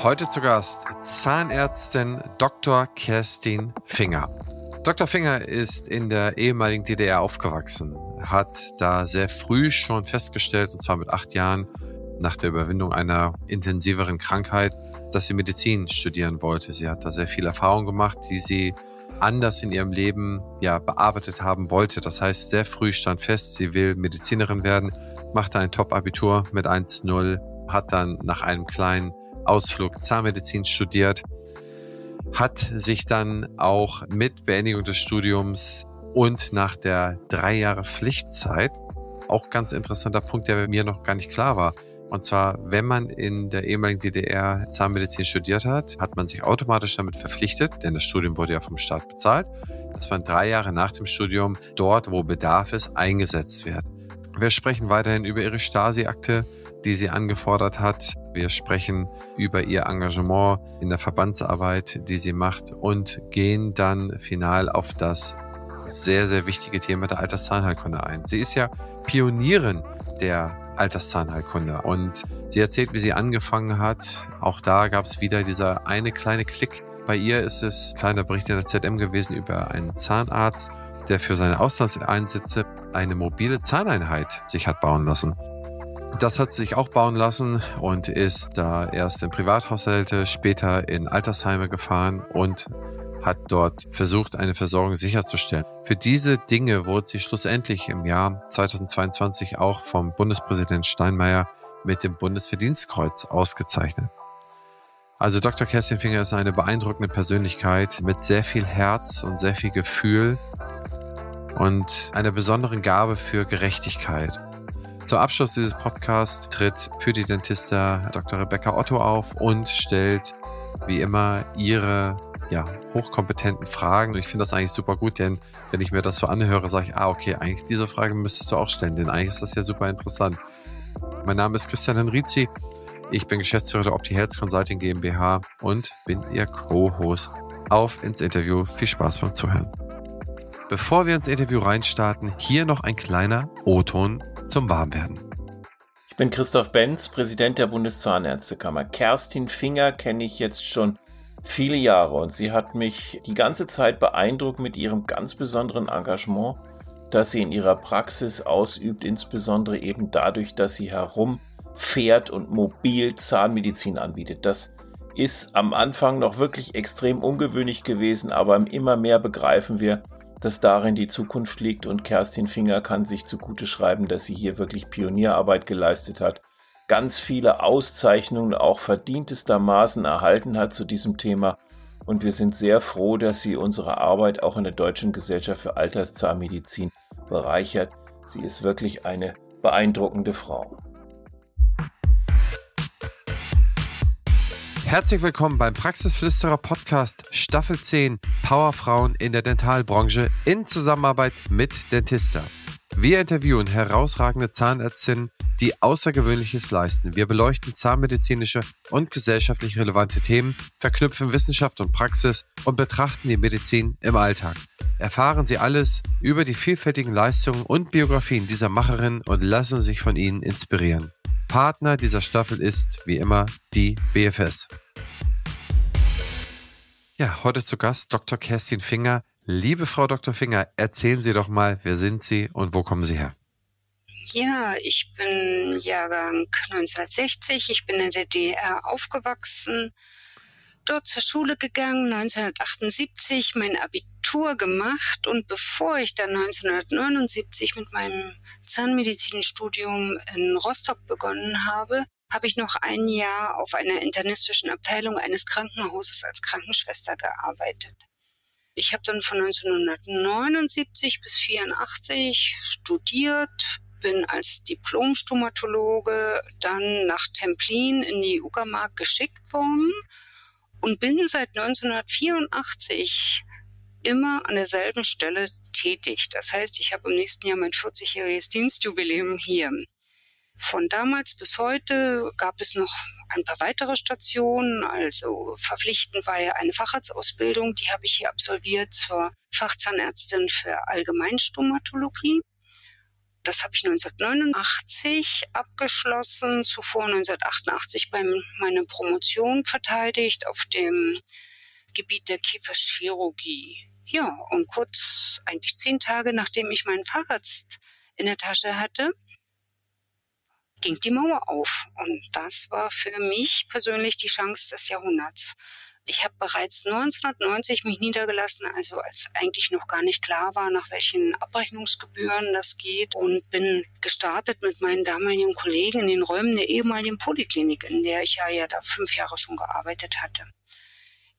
Heute zu Gast Zahnärztin Dr. Kerstin Finger. Dr. Finger ist in der ehemaligen DDR aufgewachsen, hat da sehr früh schon festgestellt, und zwar mit acht Jahren nach der Überwindung einer intensiveren Krankheit, dass sie Medizin studieren wollte. Sie hat da sehr viel Erfahrung gemacht, die sie anders in ihrem Leben ja bearbeitet haben wollte. Das heißt, sehr früh stand fest, sie will Medizinerin werden, machte ein Top-Abitur mit 1-0, hat dann nach einem kleinen Ausflug Zahnmedizin studiert, hat sich dann auch mit Beendigung des Studiums und nach der drei Jahre Pflichtzeit, auch ganz interessanter Punkt, der mir noch gar nicht klar war, und zwar, wenn man in der ehemaligen DDR Zahnmedizin studiert hat, hat man sich automatisch damit verpflichtet, denn das Studium wurde ja vom Staat bezahlt, dass man drei Jahre nach dem Studium dort, wo Bedarf ist, eingesetzt wird. Wir sprechen weiterhin über ihre Stasi-Akte, die sie angefordert hat. Wir sprechen über ihr Engagement in der Verbandsarbeit, die sie macht und gehen dann final auf das sehr, sehr wichtige Thema der Alterszahnheilkunde ein. Sie ist ja Pionierin der Alterszahnheilkunde und sie erzählt, wie sie angefangen hat. Auch da gab es wieder dieser eine kleine Klick. Bei ihr ist es kleiner Bericht in der ZM gewesen über einen Zahnarzt, der für seine Auslandseinsätze eine mobile Zahneinheit sich hat bauen lassen. Das hat sie sich auch bauen lassen und ist da erst in Privathaushalte, später in Altersheime gefahren und hat dort versucht, eine Versorgung sicherzustellen. Für diese Dinge wurde sie schlussendlich im Jahr 2022 auch vom Bundespräsident Steinmeier mit dem Bundesverdienstkreuz ausgezeichnet. Also Dr. Kerstin Finger ist eine beeindruckende Persönlichkeit mit sehr viel Herz und sehr viel Gefühl und einer besonderen Gabe für Gerechtigkeit. Zum Abschluss dieses Podcasts tritt für die Dentista Dr. Rebecca Otto auf und stellt wie immer ihre ja, hochkompetenten Fragen. Und ich finde das eigentlich super gut, denn wenn ich mir das so anhöre, sage ich, ah, okay, eigentlich diese Frage müsstest du auch stellen, denn eigentlich ist das ja super interessant. Mein Name ist Christian Henrizi. Ich bin Geschäftsführer der Opti Health Consulting GmbH und bin Ihr Co-Host. Auf ins Interview. Viel Spaß beim Zuhören. Bevor wir ins Interview reinstarten, hier noch ein kleiner O-Ton zum Warmwerden. Ich bin Christoph Benz, Präsident der Bundeszahnärztekammer. Kerstin Finger kenne ich jetzt schon viele Jahre und sie hat mich die ganze Zeit beeindruckt mit ihrem ganz besonderen Engagement, das sie in ihrer Praxis ausübt, insbesondere eben dadurch, dass sie herumfährt und mobil Zahnmedizin anbietet. Das ist am Anfang noch wirklich extrem ungewöhnlich gewesen, aber immer mehr begreifen wir, dass darin die Zukunft liegt und Kerstin Finger kann sich zugute schreiben, dass sie hier wirklich Pionierarbeit geleistet hat, ganz viele Auszeichnungen auch verdientestermaßen erhalten hat zu diesem Thema und wir sind sehr froh, dass sie unsere Arbeit auch in der Deutschen Gesellschaft für Alterszahnmedizin bereichert. Sie ist wirklich eine beeindruckende Frau. Herzlich willkommen beim Praxisflüsterer Podcast Staffel 10 Powerfrauen in der Dentalbranche in Zusammenarbeit mit Dentista. Wir interviewen herausragende Zahnärztinnen, die Außergewöhnliches leisten. Wir beleuchten zahnmedizinische und gesellschaftlich relevante Themen, verknüpfen Wissenschaft und Praxis und betrachten die Medizin im Alltag. Erfahren Sie alles über die vielfältigen Leistungen und Biografien dieser Macherinnen und lassen sich von ihnen inspirieren. Partner dieser Staffel ist, wie immer, die BFS. Ja, heute zu Gast Dr. Kerstin Finger. Liebe Frau Dr. Finger, erzählen Sie doch mal, wer sind Sie und wo kommen Sie her? Ja, ich bin Jahrgang 1960. Ich bin in der DDR aufgewachsen, dort zur Schule gegangen, 1978 mein Abitur gemacht und bevor ich dann 1979 mit meinem Zahnmedizinstudium in Rostock begonnen habe, habe ich noch ein Jahr auf einer internistischen Abteilung eines Krankenhauses als Krankenschwester gearbeitet. Ich habe dann von 1979 bis 84 studiert, bin als Diplom-Stomatologe dann nach Templin in die Uckermark geschickt worden und bin seit 1984 immer an derselben Stelle tätig. Das heißt, ich habe im nächsten Jahr mein 40-jähriges Dienstjubiläum hier. Von damals bis heute gab es noch ein paar weitere Stationen. Also verpflichtend war ja eine Facharztausbildung, die habe ich hier absolviert zur Fachzahnärztin für Allgemeinstomatologie. Das habe ich 1989 abgeschlossen, zuvor 1988 bei meiner Promotion verteidigt auf dem Gebiet der Kieferchirurgie. Ja, und kurz, eigentlich zehn Tage nachdem ich meinen Facharzt in der Tasche hatte, ging die Mauer auf. Und das war für mich persönlich die Chance des Jahrhunderts. Ich habe bereits 1990 mich niedergelassen, also als eigentlich noch gar nicht klar war, nach welchen Abrechnungsgebühren das geht und bin gestartet mit meinen damaligen Kollegen in den Räumen der ehemaligen Poliklinik, in der ich ja, ja da fünf Jahre schon gearbeitet hatte.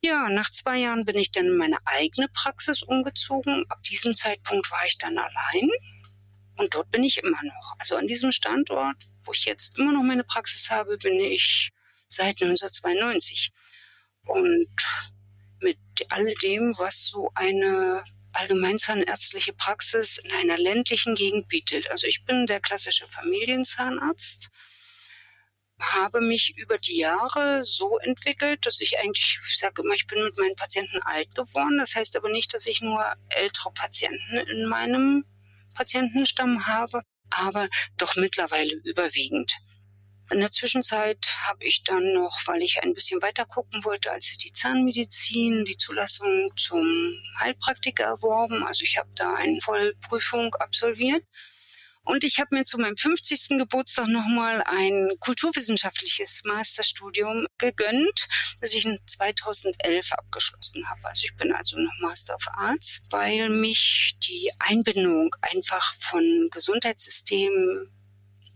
Ja, nach zwei Jahren bin ich dann in meine eigene Praxis umgezogen. Ab diesem Zeitpunkt war ich dann allein und dort bin ich immer noch. Also an diesem Standort, wo ich jetzt immer noch meine Praxis habe, bin ich seit 1992. Und mit all dem, was so eine allgemeinzahnärztliche Praxis in einer ländlichen Gegend bietet. Also ich bin der klassische Familienzahnarzt, habe mich über die Jahre so entwickelt, dass ich eigentlich, ich sage immer, ich bin mit meinen Patienten alt geworden. Das heißt aber nicht, dass ich nur ältere Patienten in meinem Patientenstamm habe, aber doch mittlerweile überwiegend. In der Zwischenzeit habe ich dann noch, weil ich ein bisschen weiter gucken wollte, als die Zahnmedizin, die Zulassung zum Heilpraktiker erworben. Also ich habe da eine Vollprüfung absolviert und ich habe mir zu meinem 50. Geburtstag nochmal ein kulturwissenschaftliches Masterstudium gegönnt, das ich in 2011 abgeschlossen habe. Also ich bin also noch Master of Arts, weil mich die Einbindung einfach von Gesundheitssystemen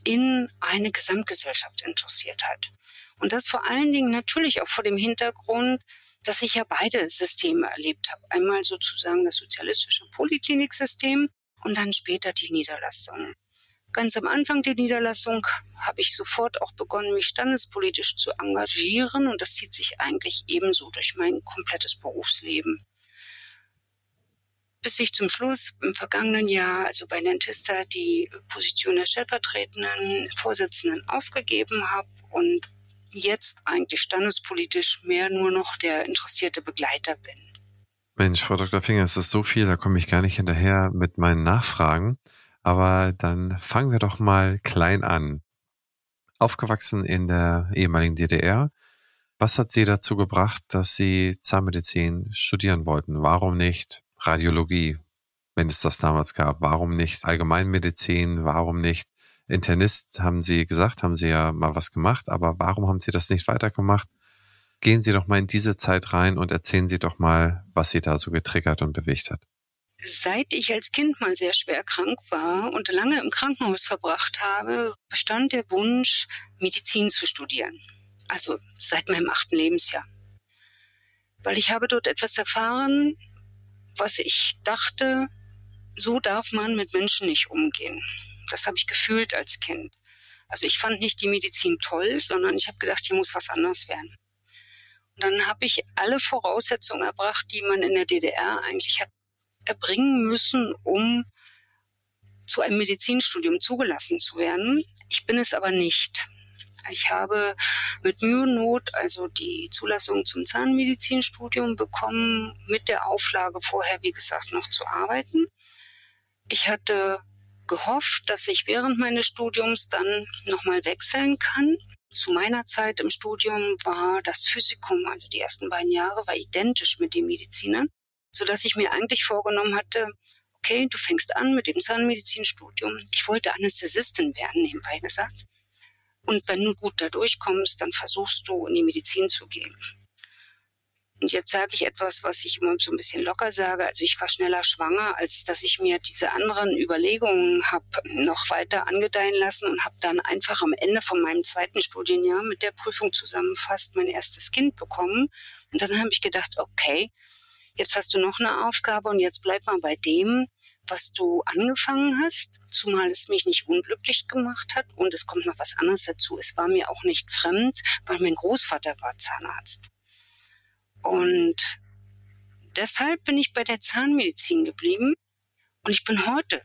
in eine Gesamtgesellschaft interessiert hat. Und das vor allen Dingen natürlich auch vor dem Hintergrund, dass ich ja beide Systeme erlebt habe. Einmal sozusagen das sozialistische Polikliniksystem und dann später die Niederlassung. Ganz am Anfang der Niederlassung habe ich sofort auch begonnen, mich standespolitisch zu engagieren und das zieht sich eigentlich ebenso durch mein komplettes Berufsleben. Bis ich zum Schluss im vergangenen Jahr, also bei Dentista, die Position der stellvertretenden Vorsitzenden aufgegeben habe und jetzt eigentlich standespolitisch mehr nur noch der interessierte Begleiter bin. Mensch, Frau Dr. Finger, es ist so viel, da komme ich gar nicht hinterher mit meinen Nachfragen. Aber dann fangen wir doch mal klein an. Aufgewachsen in der ehemaligen DDR. Was hat Sie dazu gebracht, dass Sie Zahnmedizin studieren wollten? Warum nicht Radiologie, wenn es das damals gab? Warum nicht Allgemeinmedizin? Warum nicht Internist? Haben Sie gesagt, haben Sie ja mal was gemacht, aber warum haben Sie das nicht weitergemacht? Gehen Sie doch mal in diese Zeit rein und erzählen Sie doch mal, was Sie da so getriggert und bewegt hat. Seit ich als Kind mal sehr schwer krank war und lange im Krankenhaus verbracht habe, bestand der Wunsch, Medizin zu studieren. Also seit meinem achten Lebensjahr. Weil ich habe dort etwas erfahren, was ich dachte, so darf man mit Menschen nicht umgehen. Das habe ich gefühlt als Kind. Also ich fand nicht die Medizin toll, sondern ich habe gedacht, hier muss was anderes werden. Und dann habe ich alle Voraussetzungen erbracht, die man in der DDR eigentlich hat erbringen müssen, um zu einem Medizinstudium zugelassen zu werden. Ich bin es aber nicht. Ich habe mit Mühe und Not also die Zulassung zum Zahnmedizinstudium bekommen, mit der Auflage vorher, wie gesagt, noch zu arbeiten. Ich hatte gehofft, dass ich während meines Studiums dann nochmal wechseln kann zu meiner Zeit im Studium war das Physikum, also die ersten beiden Jahre, war identisch mit den Medizinern, so dass ich mir eigentlich vorgenommen hatte, okay, du fängst an mit dem Zahnmedizinstudium. Ich wollte Anästhesistin werden, nebenbei gesagt. Und wenn du gut da durchkommst, dann versuchst du in die Medizin zu gehen. Und jetzt sage ich etwas, was ich immer so ein bisschen locker sage. Also ich war schneller schwanger, als dass ich mir diese anderen Überlegungen habe noch weiter angedeihen lassen und habe dann einfach am Ende von meinem zweiten Studienjahr mit der Prüfung zusammenfasst mein erstes Kind bekommen. Und dann habe ich gedacht, okay, jetzt hast du noch eine Aufgabe und jetzt bleib mal bei dem, was du angefangen hast, zumal es mich nicht unglücklich gemacht hat. Und es kommt noch was anderes dazu. Es war mir auch nicht fremd, weil mein Großvater war Zahnarzt. Und deshalb bin ich bei der Zahnmedizin geblieben und ich bin heute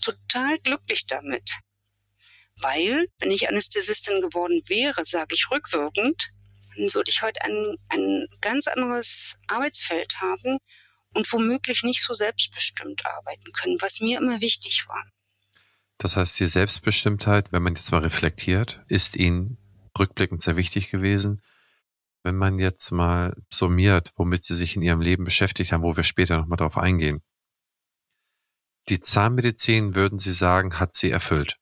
total glücklich damit. Weil, wenn ich Anästhesistin geworden wäre, sage ich rückwirkend, würde ich heute ein, ein ganz anderes Arbeitsfeld haben und womöglich nicht so selbstbestimmt arbeiten können, was mir immer wichtig war. Das heißt, die Selbstbestimmtheit, wenn man jetzt mal reflektiert, ist Ihnen rückblickend sehr wichtig gewesen. Wenn man jetzt mal summiert, womit Sie sich in Ihrem Leben beschäftigt haben, wo wir später nochmal drauf eingehen. Die Zahnmedizin, würden Sie sagen, hat Sie erfüllt?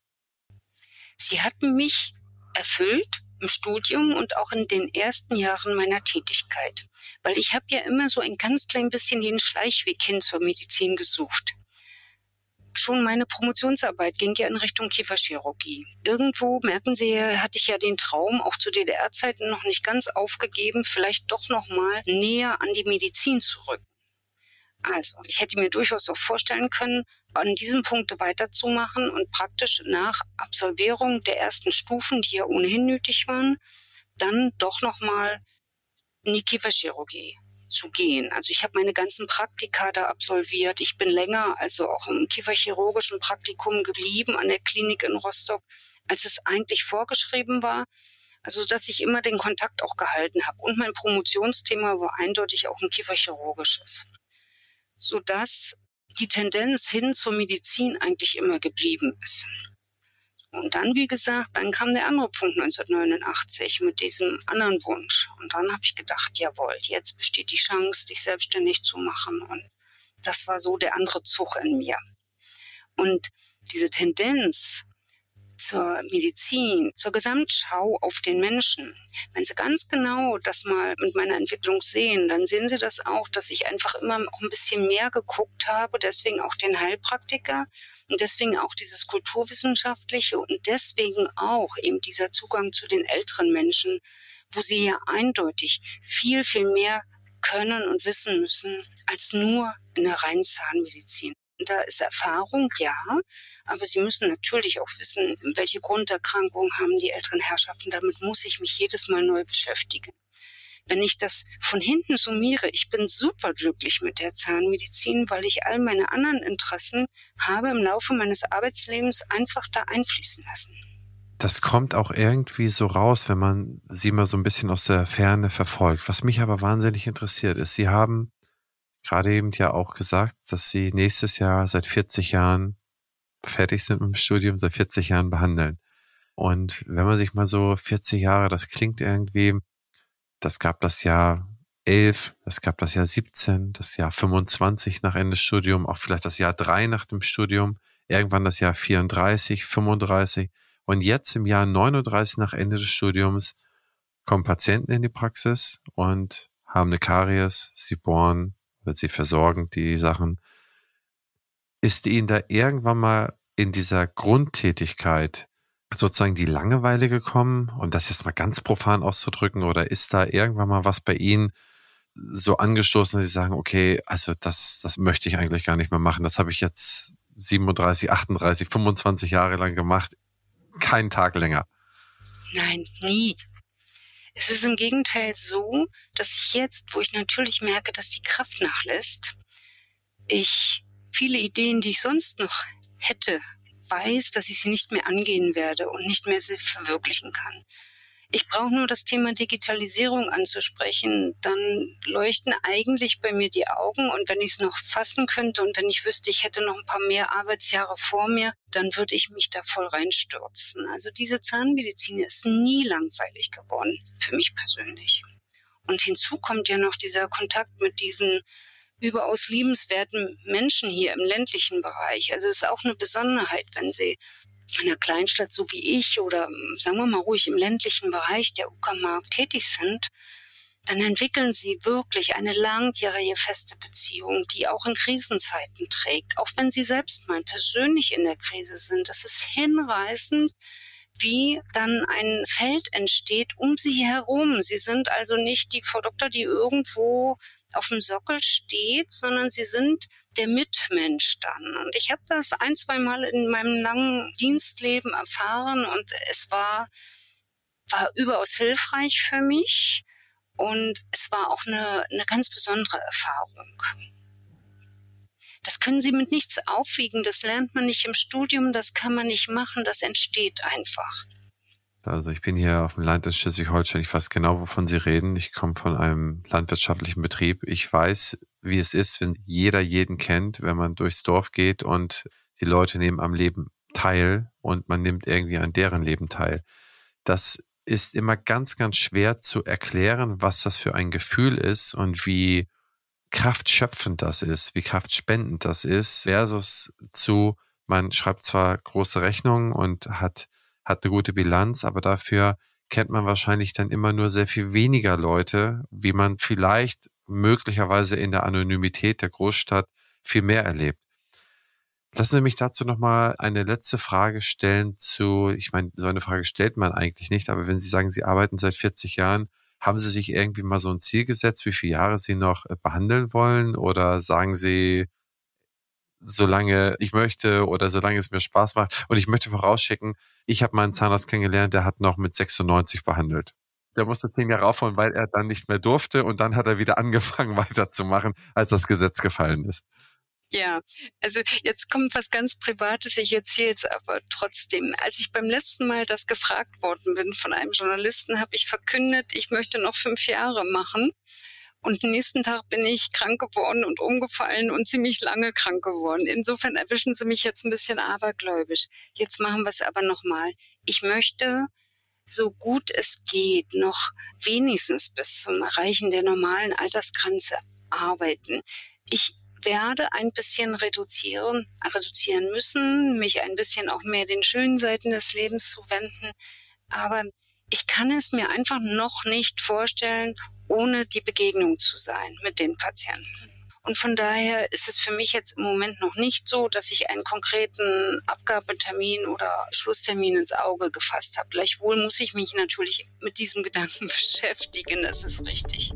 Sie hat mich erfüllt im Studium und auch in den ersten Jahren meiner Tätigkeit. Weil ich habe ja immer so ein ganz klein bisschen den Schleichweg hin zur Medizin gesucht schon meine Promotionsarbeit ging ja in Richtung Kieferchirurgie. Irgendwo, merken Sie, hatte ich ja den Traum, auch zu DDR-Zeiten noch nicht ganz aufgegeben, vielleicht doch noch mal näher an die Medizin zurück. Also, ich hätte mir durchaus auch vorstellen können, an diesem Punkt weiterzumachen und praktisch nach Absolvierung der ersten Stufen, die ja ohnehin nötig waren, dann doch noch mal in die Kieferchirurgie zu gehen. Also ich habe meine ganzen Praktika da absolviert. Ich bin länger, also auch im kieferchirurgischen Praktikum geblieben an der Klinik in Rostock, als es eigentlich vorgeschrieben war. Also dass ich immer den Kontakt auch gehalten habe. Und mein Promotionsthema war eindeutig auch ein kieferchirurgisches. Sodass die Tendenz hin zur Medizin eigentlich immer geblieben ist. Und dann, wie gesagt, dann kam der andere Punkt 1989 mit diesem anderen Wunsch. Und dann habe ich gedacht, jawohl, jetzt besteht die Chance, dich selbstständig zu machen. Und das war so der andere Zug in mir. Und diese Tendenz, zur Medizin, zur Gesamtschau auf den Menschen. Wenn Sie ganz genau das mal mit meiner Entwicklung sehen, dann sehen Sie das auch, dass ich einfach immer auch ein bisschen mehr geguckt habe, deswegen auch den Heilpraktiker und deswegen auch dieses kulturwissenschaftliche und deswegen auch eben dieser Zugang zu den älteren Menschen, wo sie ja eindeutig viel, viel mehr können und wissen müssen als nur in der reinen Zahnmedizin. Da ist Erfahrung, ja, aber Sie müssen natürlich auch wissen, welche Grunderkrankungen haben die älteren Herrschaften. Damit muss ich mich jedes Mal neu beschäftigen. Wenn ich das von hinten summiere, ich bin superglücklich mit der Zahnmedizin, weil ich all meine anderen Interessen habe im Laufe meines Arbeitslebens einfach da einfließen lassen. Das kommt auch irgendwie so raus, wenn man sie mal so ein bisschen aus der Ferne verfolgt. Was mich aber wahnsinnig interessiert ist, Sie haben gerade eben ja auch gesagt, dass Sie nächstes Jahr seit 40 Jahren fertig sind dem Studium, seit 40 Jahren behandeln. Und wenn man sich mal so 40 Jahre, das klingt irgendwie, das gab das Jahr 11, das gab das Jahr 17, das Jahr 25 nach Ende des Studiums, auch vielleicht das Jahr 3 nach dem Studium, irgendwann das Jahr 34, 35 und jetzt im Jahr 39 nach Ende des Studiums kommen Patienten in die Praxis und haben eine Karies, sie bohren wird sie versorgen, die Sachen. Ist Ihnen da irgendwann mal in dieser Grundtätigkeit sozusagen die Langeweile gekommen, um das jetzt mal ganz profan auszudrücken, oder ist da irgendwann mal was bei Ihnen so angestoßen, dass Sie sagen, okay, also das, das möchte ich eigentlich gar nicht mehr machen. Das habe ich jetzt 37, 38, 25 Jahre lang gemacht. Keinen Tag länger. Nein, nie. Es ist im Gegenteil so, dass ich jetzt, wo ich natürlich merke, dass die Kraft nachlässt, ich viele Ideen, die ich sonst noch hätte, weiß, dass ich sie nicht mehr angehen werde und nicht mehr verwirklichen kann. Ich brauche nur das Thema Digitalisierung anzusprechen, dann leuchten eigentlich bei mir die Augen und wenn ich es noch fassen könnte und wenn ich wüsste, ich hätte noch ein paar mehr Arbeitsjahre vor mir, dann würde ich mich da voll reinstürzen. Also diese Zahnmedizin ist nie langweilig geworden, für mich persönlich. Und hinzu kommt ja noch dieser Kontakt mit diesen überaus liebenswerten Menschen hier im ländlichen Bereich. Also es ist auch eine Besonderheit, wenn sie einer Kleinstadt so wie ich oder ähm, sagen wir mal ruhig im ländlichen Bereich der Uckermark tätig sind, dann entwickeln sie wirklich eine langjährige feste Beziehung, die auch in Krisenzeiten trägt, auch wenn sie selbst mal persönlich in der Krise sind. Das ist hinreißend, wie dann ein Feld entsteht um sie herum. Sie sind also nicht die Frau Doktor, die irgendwo auf dem Sockel steht, sondern sie sind der Mitmensch dann. Und ich habe das ein, zwei Mal in meinem langen Dienstleben erfahren und es war, war überaus hilfreich für mich und es war auch eine, eine ganz besondere Erfahrung. Das können Sie mit nichts aufwiegen, das lernt man nicht im Studium, das kann man nicht machen, das entsteht einfach. Also ich bin hier auf dem Land in Schleswig-Holstein. Ich weiß genau, wovon Sie reden. Ich komme von einem landwirtschaftlichen Betrieb. Ich weiß, wie es ist, wenn jeder jeden kennt, wenn man durchs Dorf geht und die Leute nehmen am Leben teil und man nimmt irgendwie an deren Leben teil. Das ist immer ganz, ganz schwer zu erklären, was das für ein Gefühl ist und wie kraftschöpfend das ist, wie kraftspendend das ist, versus zu, man schreibt zwar große Rechnungen und hat, hat eine gute Bilanz, aber dafür kennt man wahrscheinlich dann immer nur sehr viel weniger Leute, wie man vielleicht möglicherweise in der Anonymität der Großstadt viel mehr erlebt. Lassen Sie mich dazu nochmal eine letzte Frage stellen zu, ich meine, so eine Frage stellt man eigentlich nicht, aber wenn Sie sagen, Sie arbeiten seit 40 Jahren, haben Sie sich irgendwie mal so ein Ziel gesetzt, wie viele Jahre Sie noch äh, behandeln wollen? Oder sagen Sie, solange ich möchte oder solange es mir Spaß macht? Und ich möchte vorausschicken, ich habe meinen Zahnarzt kennengelernt, der hat noch mit 96 behandelt. Der musste zehn Jahre aufholen, weil er dann nicht mehr durfte und dann hat er wieder angefangen weiterzumachen, als das Gesetz gefallen ist. Ja, also jetzt kommt was ganz Privates, ich erzähle es aber trotzdem. Als ich beim letzten Mal das gefragt worden bin von einem Journalisten, habe ich verkündet, ich möchte noch fünf Jahre machen. Und nächsten Tag bin ich krank geworden und umgefallen und ziemlich lange krank geworden. Insofern erwischen Sie mich jetzt ein bisschen abergläubisch. Jetzt machen wir es aber nochmal. Ich möchte so gut es geht noch wenigstens bis zum Erreichen der normalen Altersgrenze arbeiten. Ich werde ein bisschen reduzieren, reduzieren müssen, mich ein bisschen auch mehr den schönen Seiten des Lebens zuwenden. Aber ich kann es mir einfach noch nicht vorstellen, ohne die Begegnung zu sein mit den Patienten. Und von daher ist es für mich jetzt im Moment noch nicht so, dass ich einen konkreten Abgabetermin oder Schlusstermin ins Auge gefasst habe. Gleichwohl muss ich mich natürlich mit diesem Gedanken beschäftigen, das ist richtig.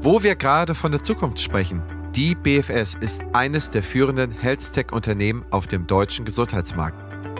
Wo wir gerade von der Zukunft sprechen, die BFS ist eines der führenden Health-Tech-Unternehmen auf dem deutschen Gesundheitsmarkt.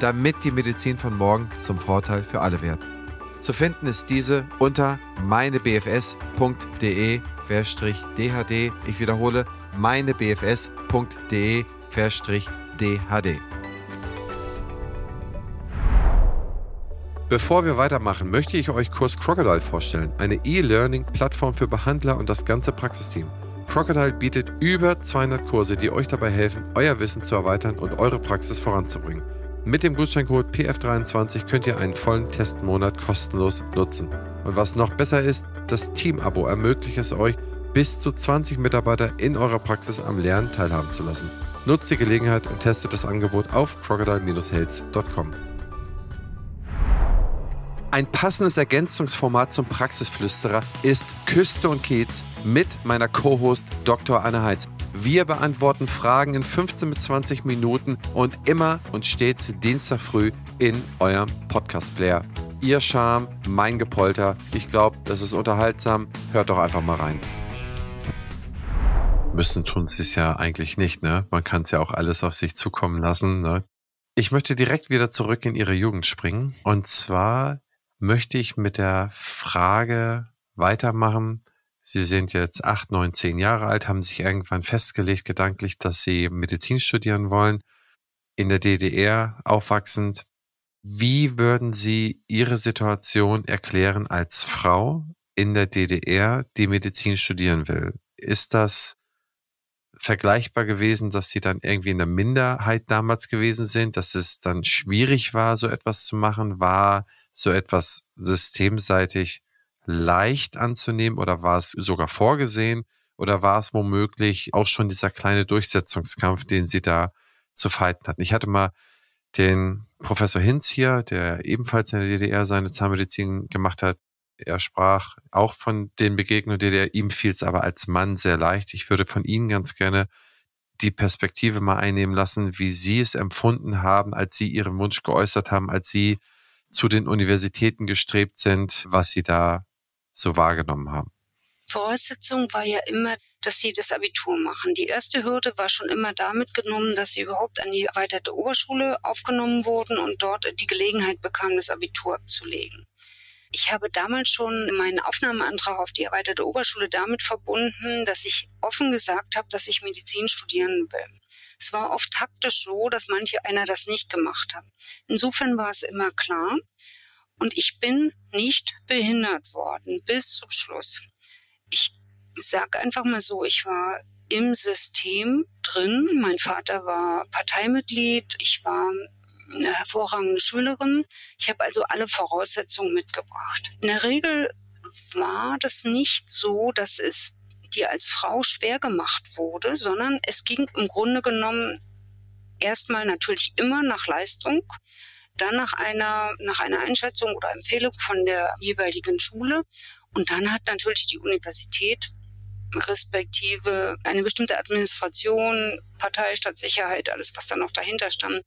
damit die Medizin von morgen zum Vorteil für alle wird. Zu finden ist diese unter meinebfs.de-dhd. Ich wiederhole, meinebfs.de-dhd. Bevor wir weitermachen, möchte ich euch Kurs Crocodile vorstellen, eine E-Learning-Plattform für Behandler und das ganze Praxisteam. Crocodile bietet über 200 Kurse, die euch dabei helfen, euer Wissen zu erweitern und eure Praxis voranzubringen. Mit dem Gutscheincode PF23 könnt ihr einen vollen Testmonat kostenlos nutzen. Und was noch besser ist, das Team-Abo ermöglicht es euch, bis zu 20 Mitarbeiter in eurer Praxis am Lernen teilhaben zu lassen. Nutzt die Gelegenheit und testet das Angebot auf crocodile-health.com. Ein passendes Ergänzungsformat zum Praxisflüsterer ist Küste und Kiez mit meiner Co-Host Dr. Anne Heitz. Wir beantworten Fragen in 15 bis 20 Minuten und immer und stets Dienstag früh in eurem Podcast-Player. Ihr Charme, mein Gepolter. Ich glaube, das ist unterhaltsam. Hört doch einfach mal rein. Müssen tun sie es ja eigentlich nicht, ne? Man kann es ja auch alles auf sich zukommen lassen, ne? Ich möchte direkt wieder zurück in ihre Jugend springen. Und zwar möchte ich mit der Frage weitermachen. Sie sind jetzt acht, neun, zehn Jahre alt, haben sich irgendwann festgelegt, gedanklich, dass Sie Medizin studieren wollen. In der DDR aufwachsend. Wie würden Sie Ihre Situation erklären als Frau in der DDR, die Medizin studieren will? Ist das vergleichbar gewesen, dass Sie dann irgendwie in der Minderheit damals gewesen sind, dass es dann schwierig war, so etwas zu machen? War so etwas systemseitig leicht anzunehmen oder war es sogar vorgesehen oder war es womöglich auch schon dieser kleine Durchsetzungskampf, den Sie da zu fighten hatten? Ich hatte mal den Professor Hinz hier, der ebenfalls in der DDR seine Zahnmedizin gemacht hat. Er sprach auch von den Begegnungen der DDR. Ihm fiel es aber als Mann sehr leicht. Ich würde von Ihnen ganz gerne die Perspektive mal einnehmen lassen, wie Sie es empfunden haben, als Sie Ihren Wunsch geäußert haben, als Sie zu den Universitäten gestrebt sind, was Sie da so wahrgenommen haben? Voraussetzung war ja immer, dass sie das Abitur machen. Die erste Hürde war schon immer damit genommen, dass sie überhaupt an die erweiterte Oberschule aufgenommen wurden und dort die Gelegenheit bekamen, das Abitur abzulegen. Ich habe damals schon meinen Aufnahmeantrag auf die erweiterte Oberschule damit verbunden, dass ich offen gesagt habe, dass ich Medizin studieren will. Es war oft taktisch so, dass manche einer das nicht gemacht haben. Insofern war es immer klar. Und ich bin nicht behindert worden bis zum Schluss. Ich sage einfach mal so, ich war im System drin. Mein Vater war Parteimitglied. Ich war eine hervorragende Schülerin. Ich habe also alle Voraussetzungen mitgebracht. In der Regel war das nicht so, dass es dir als Frau schwer gemacht wurde, sondern es ging im Grunde genommen erstmal natürlich immer nach Leistung, dann nach einer, nach einer Einschätzung oder Empfehlung von der jeweiligen Schule und dann hat natürlich die Universität respektive eine bestimmte Administration, Partei, Stadtsicherheit, alles, was da noch dahinter stand,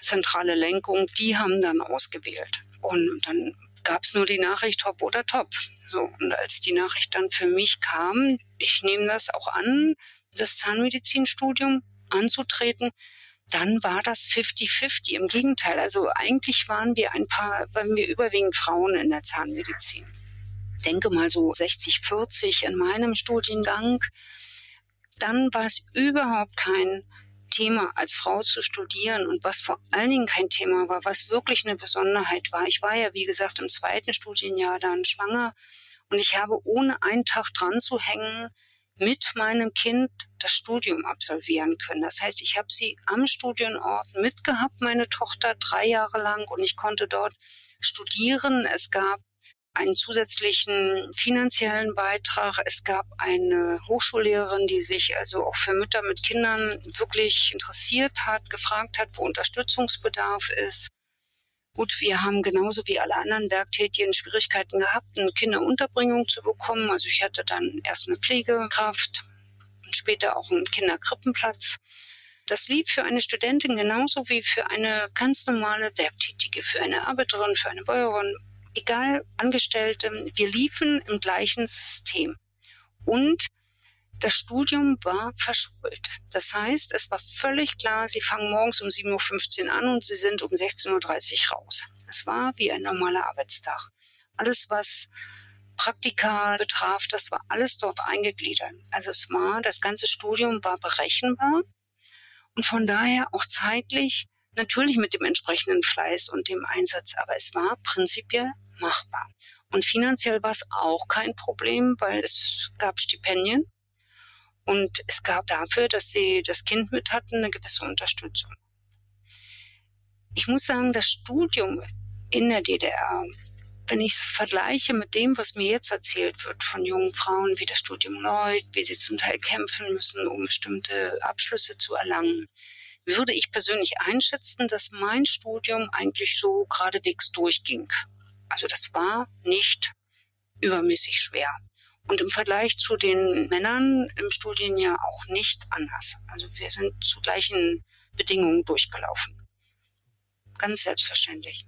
zentrale Lenkung, die haben dann ausgewählt. Und dann gab es nur die Nachricht top oder top. So, und als die Nachricht dann für mich kam, ich nehme das auch an, das Zahnmedizinstudium anzutreten, dann war das 50-50. Im Gegenteil, also eigentlich waren wir ein paar, waren wir überwiegend Frauen in der Zahnmedizin. Denke mal so 60-40 in meinem Studiengang. Dann war es überhaupt kein Thema, als Frau zu studieren und was vor allen Dingen kein Thema war, was wirklich eine Besonderheit war. Ich war ja, wie gesagt, im zweiten Studienjahr dann schwanger und ich habe ohne einen Tag dran zu hängen mit meinem Kind das Studium absolvieren können. Das heißt, ich habe sie am Studienort mitgehabt, meine Tochter, drei Jahre lang und ich konnte dort studieren. Es gab einen zusätzlichen finanziellen Beitrag. Es gab eine Hochschullehrerin, die sich also auch für Mütter mit Kindern wirklich interessiert hat, gefragt hat, wo Unterstützungsbedarf ist. Gut, wir haben genauso wie alle anderen Werktätigen Schwierigkeiten gehabt, eine Kinderunterbringung zu bekommen. Also ich hatte dann erst eine Pflegekraft und später auch einen Kinderkrippenplatz. Das lief für eine Studentin genauso wie für eine ganz normale Werktätige, für eine Arbeiterin, für eine Bäuerin, egal Angestellte, wir liefen im gleichen System. Und das Studium war verschult. Das heißt, es war völlig klar, Sie fangen morgens um 7.15 Uhr an und Sie sind um 16.30 Uhr raus. Es war wie ein normaler Arbeitstag. Alles, was Praktika betraf, das war alles dort eingegliedert. Also es war, das ganze Studium war berechenbar und von daher auch zeitlich natürlich mit dem entsprechenden Fleiß und dem Einsatz, aber es war prinzipiell machbar. Und finanziell war es auch kein Problem, weil es gab Stipendien und es gab dafür, dass sie das Kind mit hatten, eine gewisse Unterstützung. Ich muss sagen, das Studium in der DDR, wenn ich es vergleiche mit dem, was mir jetzt erzählt wird von jungen Frauen, wie das Studium läuft, wie sie zum Teil kämpfen müssen, um bestimmte Abschlüsse zu erlangen, würde ich persönlich einschätzen, dass mein Studium eigentlich so geradewegs durchging. Also das war nicht übermäßig schwer. Und im Vergleich zu den Männern im Studienjahr auch nicht anders. Also wir sind zu gleichen Bedingungen durchgelaufen. Ganz selbstverständlich.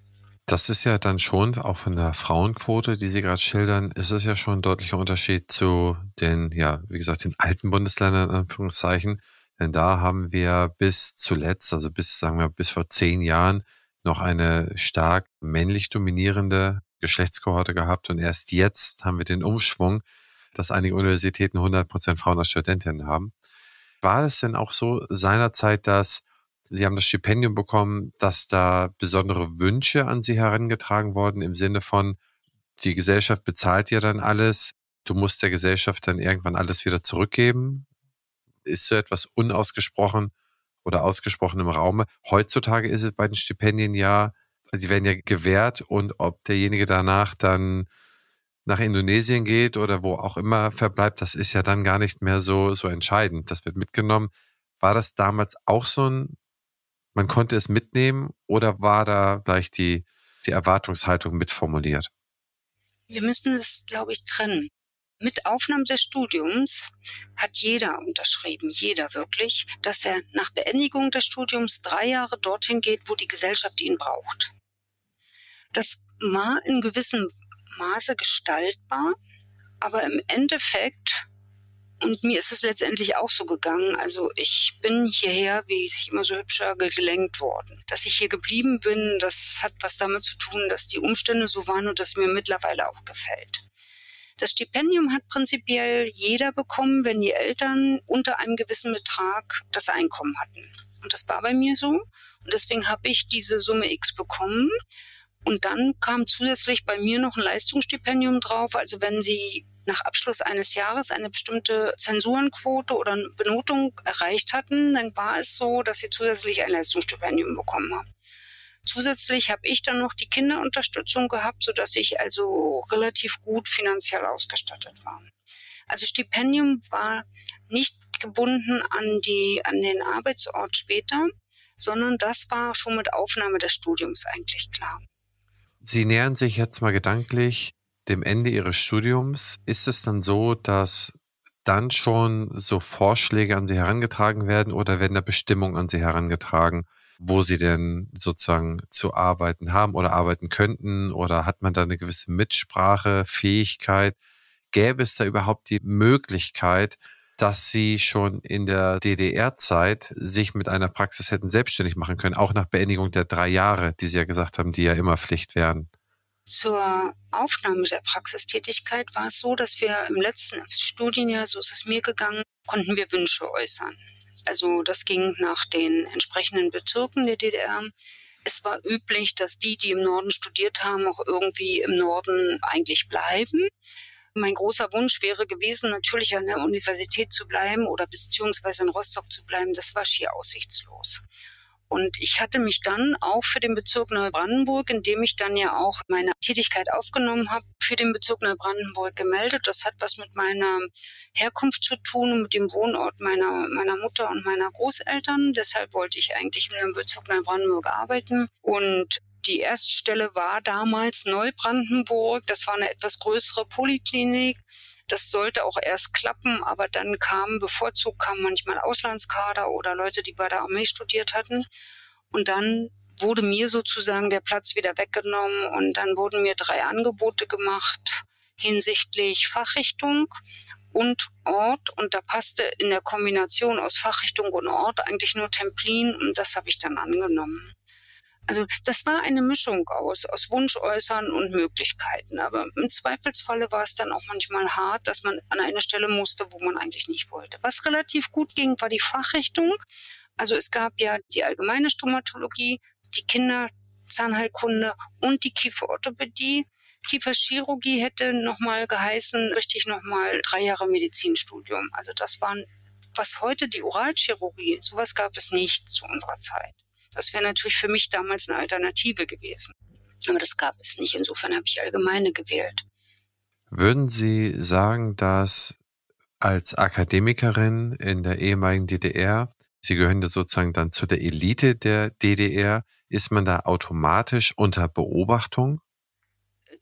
Das ist ja dann schon, auch von der Frauenquote, die Sie gerade schildern, ist es ja schon ein deutlicher Unterschied zu den, ja, wie gesagt, den alten Bundesländern, in Anführungszeichen. Denn da haben wir bis zuletzt, also bis, sagen wir, bis vor zehn Jahren, noch eine stark männlich dominierende Geschlechtskohorte gehabt und erst jetzt haben wir den Umschwung, dass einige Universitäten 100 Prozent Frauen als Studentinnen haben. War es denn auch so seinerzeit, dass Sie haben das Stipendium bekommen, dass da besondere Wünsche an Sie herangetragen wurden im Sinne von, die Gesellschaft bezahlt ja dann alles, du musst der Gesellschaft dann irgendwann alles wieder zurückgeben? Ist so etwas unausgesprochen oder ausgesprochen im Raume? Heutzutage ist es bei den Stipendien ja, sie werden ja gewährt und ob derjenige danach dann nach Indonesien geht oder wo auch immer verbleibt, das ist ja dann gar nicht mehr so, so entscheidend. Das wird mitgenommen. War das damals auch so ein, man konnte es mitnehmen oder war da gleich die, die Erwartungshaltung mitformuliert? Wir müssen es, glaube ich, trennen. Mit Aufnahme des Studiums hat jeder unterschrieben, jeder wirklich, dass er nach Beendigung des Studiums drei Jahre dorthin geht, wo die Gesellschaft ihn braucht. Das war in gewissem Maße gestaltbar. Aber im Endeffekt und mir ist es letztendlich auch so gegangen. Also ich bin hierher, wie es immer so hübscher, gelenkt worden. Dass ich hier geblieben bin, das hat was damit zu tun, dass die Umstände so waren und das mir mittlerweile auch gefällt. Das Stipendium hat prinzipiell jeder bekommen, wenn die Eltern unter einem gewissen Betrag das Einkommen hatten. Und das war bei mir so. Und deswegen habe ich diese Summe X bekommen. Und dann kam zusätzlich bei mir noch ein Leistungsstipendium drauf. Also wenn Sie nach Abschluss eines Jahres eine bestimmte Zensurenquote oder Benotung erreicht hatten, dann war es so, dass sie zusätzlich ein Leistungsstipendium bekommen haben. Zusätzlich habe ich dann noch die Kinderunterstützung gehabt, sodass ich also relativ gut finanziell ausgestattet war. Also Stipendium war nicht gebunden an die, an den Arbeitsort später, sondern das war schon mit Aufnahme des Studiums eigentlich klar. Sie nähern sich jetzt mal gedanklich dem Ende ihres Studiums, ist es dann so, dass dann schon so Vorschläge an sie herangetragen werden oder werden da Bestimmungen an sie herangetragen, wo sie denn sozusagen zu arbeiten haben oder arbeiten könnten oder hat man da eine gewisse Mitsprache, Fähigkeit? Gäbe es da überhaupt die Möglichkeit, dass sie schon in der DDR-Zeit sich mit einer Praxis hätten selbstständig machen können, auch nach Beendigung der drei Jahre, die Sie ja gesagt haben, die ja immer Pflicht wären? Zur Aufnahme der Praxistätigkeit war es so, dass wir im letzten Studienjahr, so ist es mir gegangen, konnten wir Wünsche äußern. Also das ging nach den entsprechenden Bezirken der DDR. Es war üblich, dass die, die im Norden studiert haben, auch irgendwie im Norden eigentlich bleiben. Mein großer Wunsch wäre gewesen, natürlich an der Universität zu bleiben oder beziehungsweise in Rostock zu bleiben. Das war schier aussichtslos. Und ich hatte mich dann auch für den Bezirk Neubrandenburg, in dem ich dann ja auch meine Tätigkeit aufgenommen habe, für den Bezirk Neubrandenburg gemeldet. Das hat was mit meiner Herkunft zu tun und mit dem Wohnort meiner, meiner Mutter und meiner Großeltern. Deshalb wollte ich eigentlich in dem Bezirk Neubrandenburg arbeiten. Und die Erststelle war damals Neubrandenburg. Das war eine etwas größere Poliklinik. Das sollte auch erst klappen, aber dann kam, bevorzugt kamen manchmal Auslandskader oder Leute, die bei der Armee studiert hatten. Und dann wurde mir sozusagen der Platz wieder weggenommen und dann wurden mir drei Angebote gemacht hinsichtlich Fachrichtung und Ort und da passte in der Kombination aus Fachrichtung und Ort eigentlich nur Templin und das habe ich dann angenommen. Also das war eine Mischung aus, aus Wunsch äußern und Möglichkeiten. Aber im Zweifelsfalle war es dann auch manchmal hart, dass man an eine Stelle musste, wo man eigentlich nicht wollte. Was relativ gut ging, war die Fachrichtung. Also es gab ja die allgemeine Stomatologie, die Kinderzahnheilkunde und die Kieferorthopädie. Kieferchirurgie hätte nochmal geheißen, richtig nochmal drei Jahre Medizinstudium. Also das waren, was heute die Oralchirurgie, sowas gab es nicht zu unserer Zeit. Das wäre natürlich für mich damals eine Alternative gewesen. Aber das gab es nicht. Insofern habe ich allgemeine gewählt. Würden Sie sagen, dass als Akademikerin in der ehemaligen DDR, Sie gehören ja sozusagen dann zu der Elite der DDR, ist man da automatisch unter Beobachtung?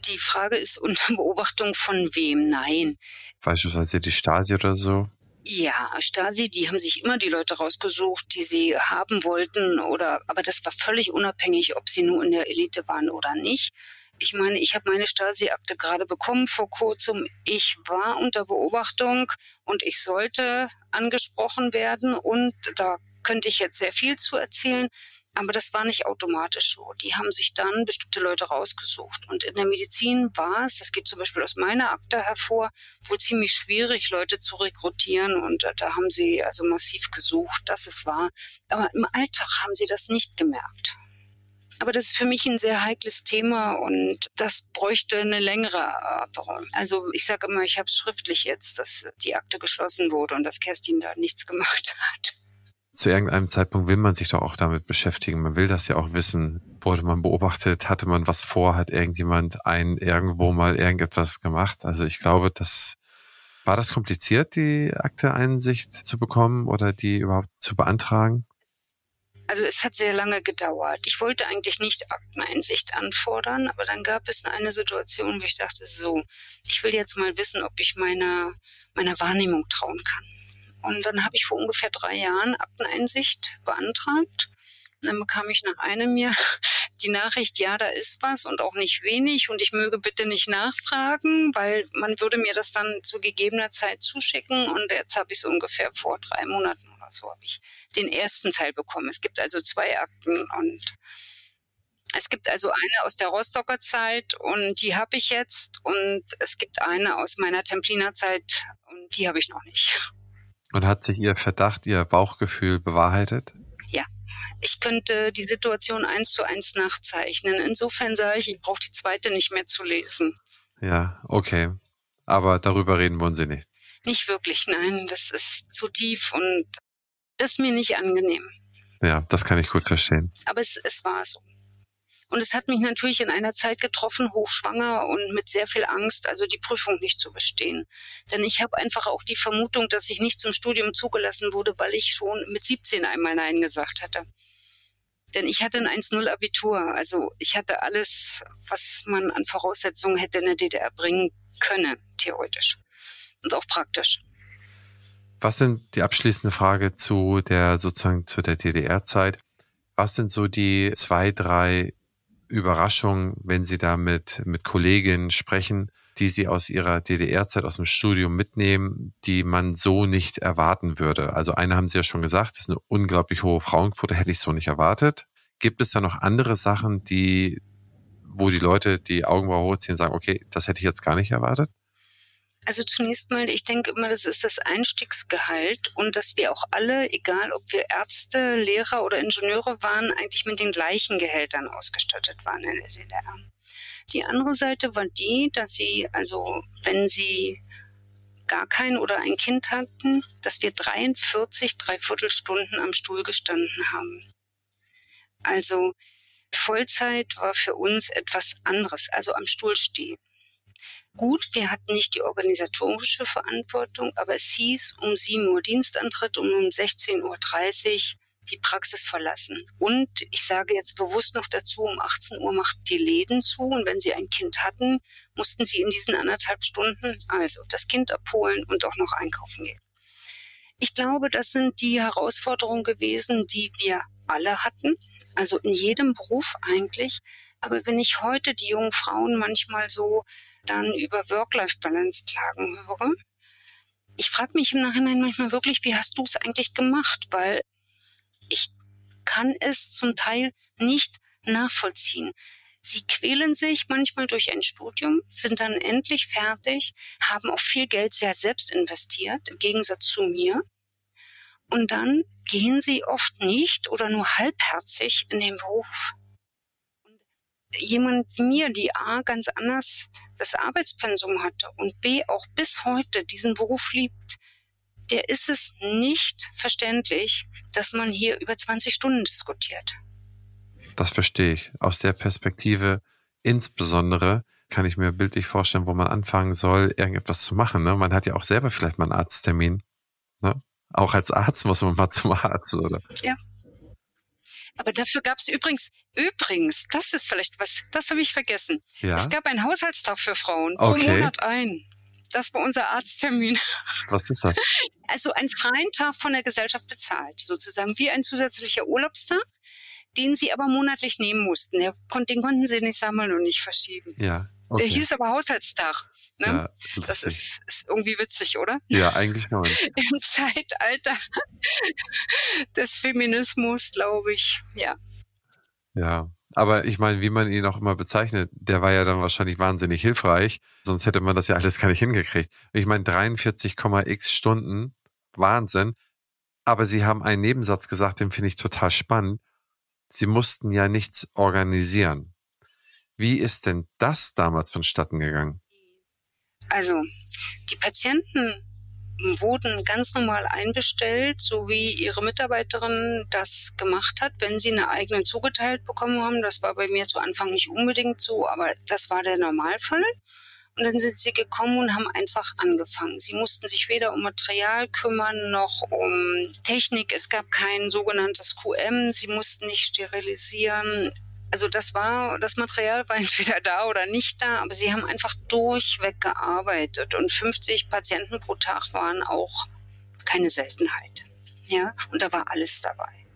Die Frage ist unter Beobachtung von wem? Nein. Beispielsweise die Stasi oder so? Ja, Stasi, die haben sich immer die Leute rausgesucht, die sie haben wollten oder, aber das war völlig unabhängig, ob sie nur in der Elite waren oder nicht. Ich meine, ich habe meine Stasi-Akte gerade bekommen vor kurzem. Ich war unter Beobachtung und ich sollte angesprochen werden und da könnte ich jetzt sehr viel zu erzählen. Aber das war nicht automatisch so. Die haben sich dann bestimmte Leute rausgesucht. Und in der Medizin war es, das geht zum Beispiel aus meiner Akte hervor, wohl ziemlich schwierig, Leute zu rekrutieren. Und da haben sie also massiv gesucht, dass es war. Aber im Alltag haben sie das nicht gemerkt. Aber das ist für mich ein sehr heikles Thema und das bräuchte eine längere Erörterung. Also ich sage immer, ich habe es schriftlich jetzt, dass die Akte geschlossen wurde und dass Kerstin da nichts gemacht hat zu irgendeinem Zeitpunkt will man sich doch auch damit beschäftigen. Man will das ja auch wissen. Wurde man beobachtet? Hatte man was vor? Hat irgendjemand ein irgendwo mal irgendetwas gemacht? Also ich glaube, das war das kompliziert, die Akteeinsicht zu bekommen oder die überhaupt zu beantragen? Also es hat sehr lange gedauert. Ich wollte eigentlich nicht Akteneinsicht anfordern, aber dann gab es eine Situation, wo ich dachte, so, ich will jetzt mal wissen, ob ich meiner, meiner Wahrnehmung trauen kann. Und dann habe ich vor ungefähr drei Jahren Akteneinsicht beantragt. Dann bekam ich nach einem Jahr die Nachricht, ja, da ist was und auch nicht wenig und ich möge bitte nicht nachfragen, weil man würde mir das dann zu gegebener Zeit zuschicken und jetzt habe ich es ungefähr vor drei Monaten oder so habe ich den ersten Teil bekommen. Es gibt also zwei Akten und es gibt also eine aus der Rostocker Zeit und die habe ich jetzt und es gibt eine aus meiner Templiner Zeit und die habe ich noch nicht. Und hat sich Ihr Verdacht, Ihr Bauchgefühl bewahrheitet? Ja, ich könnte die Situation eins zu eins nachzeichnen. Insofern sage ich, ich brauche die zweite nicht mehr zu lesen. Ja, okay. Aber darüber reden wollen Sie nicht. Nicht wirklich, nein. Das ist zu tief und das ist mir nicht angenehm. Ja, das kann ich gut verstehen. Aber es, es war so. Und es hat mich natürlich in einer Zeit getroffen, hochschwanger und mit sehr viel Angst, also die Prüfung nicht zu bestehen. Denn ich habe einfach auch die Vermutung, dass ich nicht zum Studium zugelassen wurde, weil ich schon mit 17 einmal Nein gesagt hatte. Denn ich hatte ein 1-0 Abitur. Also ich hatte alles, was man an Voraussetzungen hätte in der DDR bringen können, theoretisch. Und auch praktisch. Was sind die abschließende Frage zu der sozusagen zu der DDR-Zeit? Was sind so die zwei, drei Überraschung, wenn Sie da mit, mit Kolleginnen sprechen, die Sie aus Ihrer DDR-Zeit, aus dem Studium mitnehmen, die man so nicht erwarten würde? Also eine haben Sie ja schon gesagt, das ist eine unglaublich hohe Frauenquote, hätte ich so nicht erwartet. Gibt es da noch andere Sachen, die, wo die Leute die Augenbraue hochziehen und sagen, okay, das hätte ich jetzt gar nicht erwartet? Also zunächst mal, ich denke immer, das ist das Einstiegsgehalt und dass wir auch alle, egal ob wir Ärzte, Lehrer oder Ingenieure waren, eigentlich mit den gleichen Gehältern ausgestattet waren in der DDR. Die andere Seite war die, dass sie, also wenn sie gar kein oder ein Kind hatten, dass wir 43 Dreiviertelstunden am Stuhl gestanden haben. Also Vollzeit war für uns etwas anderes, also am Stuhl stehen. Gut, wir hatten nicht die organisatorische Verantwortung, aber es hieß um 7 Uhr Dienstantritt und um 16.30 Uhr die Praxis verlassen. Und ich sage jetzt bewusst noch dazu, um 18 Uhr machten die Läden zu und wenn sie ein Kind hatten, mussten sie in diesen anderthalb Stunden also das Kind abholen und auch noch einkaufen gehen. Ich glaube, das sind die Herausforderungen gewesen, die wir alle hatten, also in jedem Beruf eigentlich. Aber wenn ich heute die jungen Frauen manchmal so dann über Work-Life-Balance klagen höre. Ich frage mich im Nachhinein manchmal wirklich, wie hast du es eigentlich gemacht? Weil ich kann es zum Teil nicht nachvollziehen. Sie quälen sich manchmal durch ein Studium, sind dann endlich fertig, haben auch viel Geld sehr selbst investiert, im Gegensatz zu mir. Und dann gehen sie oft nicht oder nur halbherzig in den Beruf jemand wie mir, die A ganz anders das Arbeitspensum hatte und B auch bis heute diesen Beruf liebt, der ist es nicht verständlich, dass man hier über 20 Stunden diskutiert. Das verstehe ich. Aus der Perspektive insbesondere kann ich mir bildlich vorstellen, wo man anfangen soll, irgendetwas zu machen. Ne? Man hat ja auch selber vielleicht mal einen Arzttermin. Ne? Auch als Arzt muss man mal zum Arzt, oder? Ja, aber dafür gab es übrigens, übrigens, das ist vielleicht was, das habe ich vergessen. Ja? Es gab einen Haushaltstag für Frauen pro okay. Monat ein. Das war unser Arzttermin. Was ist das? Also ein freien Tag von der Gesellschaft bezahlt, sozusagen wie ein zusätzlicher Urlaubstag, den sie aber monatlich nehmen mussten. Den konnten sie nicht sammeln und nicht verschieben. Ja. Okay. Der hieß aber Haushaltstag. Ne? Ja, das ist, ist, irgendwie witzig, oder? Ja, eigentlich schon. Im Zeitalter des Feminismus, glaube ich, ja. Ja, aber ich meine, wie man ihn auch immer bezeichnet, der war ja dann wahrscheinlich wahnsinnig hilfreich. Sonst hätte man das ja alles gar nicht hingekriegt. Ich meine, 43,x Stunden, Wahnsinn. Aber Sie haben einen Nebensatz gesagt, den finde ich total spannend. Sie mussten ja nichts organisieren. Wie ist denn das damals vonstatten gegangen? Also, die Patienten wurden ganz normal einbestellt, so wie ihre Mitarbeiterin das gemacht hat, wenn sie eine eigene zugeteilt bekommen haben. Das war bei mir zu Anfang nicht unbedingt so, aber das war der Normalfall. Und dann sind sie gekommen und haben einfach angefangen. Sie mussten sich weder um Material kümmern noch um Technik. Es gab kein sogenanntes QM. Sie mussten nicht sterilisieren. Also das war, das Material war entweder da oder nicht da, aber sie haben einfach durchweg gearbeitet und 50 Patienten pro Tag waren auch keine Seltenheit. Ja, und da war alles dabei.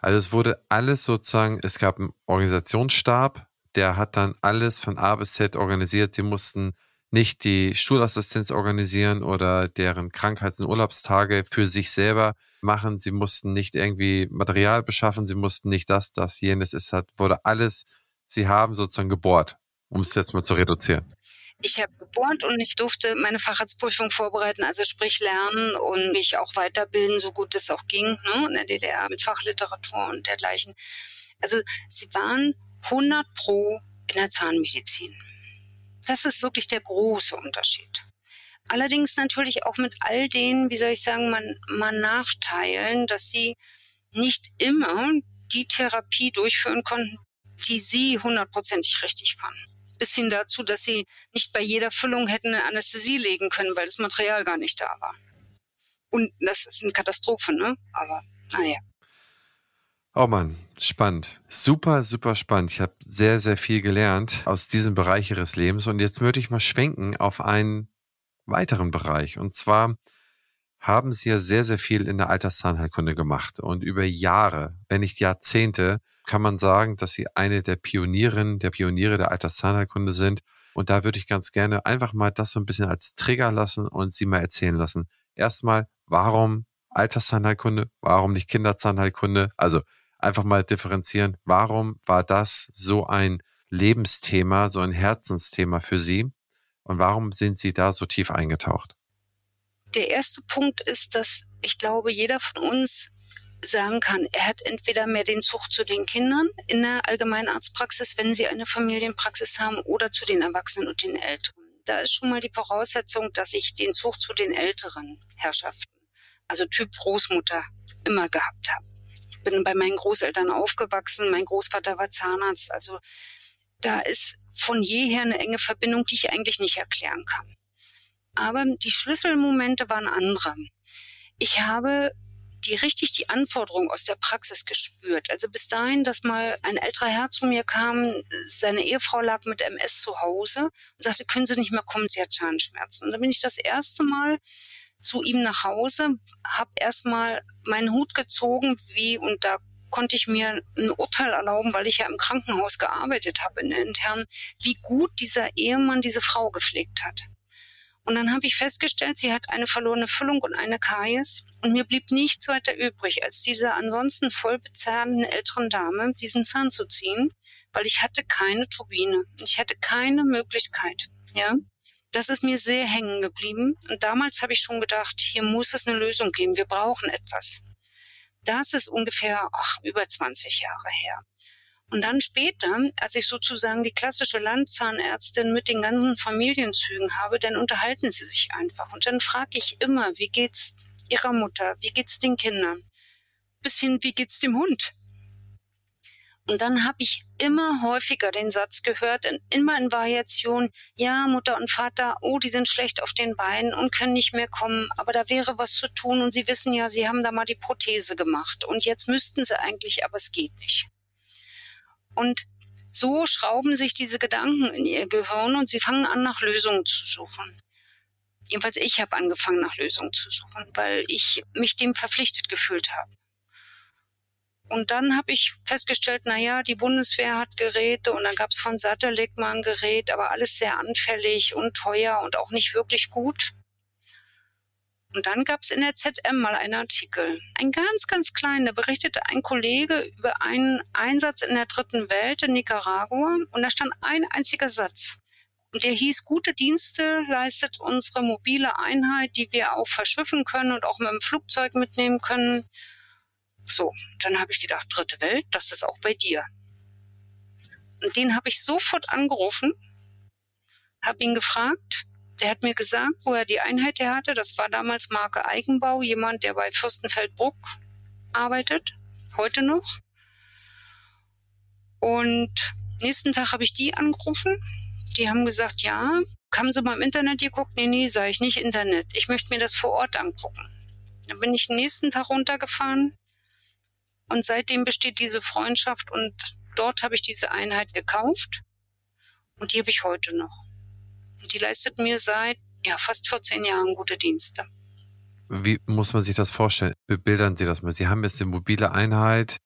Also es wurde alles sozusagen, es gab einen Organisationsstab, der hat dann alles von A bis Z organisiert. Sie mussten nicht die Schulassistenz organisieren oder deren Krankheits- und Urlaubstage für sich selber machen. Sie mussten nicht irgendwie Material beschaffen. Sie mussten nicht das, das, jenes. Es hat, wurde alles, sie haben sozusagen gebohrt, um es jetzt mal zu reduzieren. Ich habe gebohrt und ich durfte meine Facharztprüfung vorbereiten, also sprich lernen und mich auch weiterbilden, so gut es auch ging, ne, in der DDR mit Fachliteratur und dergleichen. Also sie waren 100 pro in der Zahnmedizin. Das ist wirklich der große Unterschied. Allerdings natürlich auch mit all den, wie soll ich sagen, man, man Nachteilen, dass sie nicht immer die Therapie durchführen konnten, die sie hundertprozentig richtig fanden. Bis hin dazu, dass sie nicht bei jeder Füllung hätten eine Anästhesie legen können, weil das Material gar nicht da war. Und das ist eine Katastrophe, ne? Aber naja. Oh Mann, spannend. Super, super spannend. Ich habe sehr, sehr viel gelernt aus diesem Bereich Ihres Lebens. Und jetzt würde ich mal schwenken auf einen weiteren Bereich. Und zwar haben Sie ja sehr, sehr viel in der Alterszahnheilkunde gemacht. Und über Jahre, wenn nicht Jahrzehnte, kann man sagen, dass Sie eine der Pionierinnen, der Pioniere der Alterszahnheilkunde sind. Und da würde ich ganz gerne einfach mal das so ein bisschen als Trigger lassen und Sie mal erzählen lassen. Erstmal, warum Alterszahnheilkunde? Warum nicht Kinderzahnheilkunde? Also einfach mal differenzieren. Warum war das so ein Lebensthema, so ein Herzensthema für Sie? Und warum sind Sie da so tief eingetaucht? Der erste Punkt ist, dass ich glaube, jeder von uns sagen kann, er hat entweder mehr den Zug zu den Kindern in der Allgemeinarztpraxis, wenn sie eine Familienpraxis haben, oder zu den Erwachsenen und den Älteren. Da ist schon mal die Voraussetzung, dass ich den Zug zu den älteren Herrschaften, also Typ Großmutter, immer gehabt habe bin bei meinen Großeltern aufgewachsen. Mein Großvater war Zahnarzt. Also da ist von jeher eine enge Verbindung, die ich eigentlich nicht erklären kann. Aber die Schlüsselmomente waren andere. Ich habe die richtig die Anforderung aus der Praxis gespürt. Also bis dahin, dass mal ein älterer Herr zu mir kam, seine Ehefrau lag mit MS zu Hause und sagte, können Sie nicht mehr kommen, sie hat Zahnschmerzen. Und da bin ich das erste Mal zu ihm nach Hause, habe erstmal meinen Hut gezogen, wie und da konnte ich mir ein Urteil erlauben, weil ich ja im Krankenhaus gearbeitet habe in intern, wie gut dieser Ehemann diese Frau gepflegt hat. Und dann habe ich festgestellt, sie hat eine verlorene Füllung und eine Kais. Und mir blieb nichts weiter übrig, als dieser ansonsten voll älteren Dame diesen Zahn zu ziehen, weil ich hatte keine Turbine. Ich hatte keine Möglichkeit. Ja, das ist mir sehr hängen geblieben. Und damals habe ich schon gedacht, hier muss es eine Lösung geben. Wir brauchen etwas. Das ist ungefähr ach, über 20 Jahre her. Und dann später, als ich sozusagen die klassische Landzahnärztin mit den ganzen Familienzügen habe, dann unterhalten sie sich einfach. Und dann frage ich immer, wie geht's ihrer Mutter? Wie geht's den Kindern? Bis hin, wie geht's dem Hund? Und dann habe ich immer häufiger den Satz gehört, immer in Variation, ja, Mutter und Vater, oh, die sind schlecht auf den Beinen und können nicht mehr kommen, aber da wäre was zu tun und sie wissen ja, sie haben da mal die Prothese gemacht und jetzt müssten sie eigentlich, aber es geht nicht. Und so schrauben sich diese Gedanken in ihr Gehirn und sie fangen an, nach Lösungen zu suchen. Jedenfalls ich habe angefangen, nach Lösungen zu suchen, weil ich mich dem verpflichtet gefühlt habe. Und dann habe ich festgestellt, na ja, die Bundeswehr hat Geräte und dann gab es von Satellit mal ein Gerät, aber alles sehr anfällig und teuer und auch nicht wirklich gut. Und dann gab es in der ZM mal einen Artikel, ein ganz, ganz kleiner, berichtete ein Kollege über einen Einsatz in der dritten Welt in Nicaragua und da stand ein einziger Satz. Und der hieß, gute Dienste leistet unsere mobile Einheit, die wir auch verschiffen können und auch mit dem Flugzeug mitnehmen können. So, dann habe ich gedacht, dritte Welt, das ist auch bei dir. Und den habe ich sofort angerufen, habe ihn gefragt. Der hat mir gesagt, wo er die Einheit her hatte. Das war damals Marke Eigenbau, jemand, der bei Fürstenfeldbruck arbeitet, heute noch. Und nächsten Tag habe ich die angerufen. Die haben gesagt, ja, haben Sie mal im Internet geguckt? Nee, nee, sage ich nicht Internet. Ich möchte mir das vor Ort angucken. Dann bin ich den nächsten Tag runtergefahren, und seitdem besteht diese Freundschaft und dort habe ich diese Einheit gekauft und die habe ich heute noch. Und die leistet mir seit ja, fast 14 Jahren gute Dienste. Wie muss man sich das vorstellen? Bebildern Sie das mal. Sie haben jetzt eine mobile Einheit.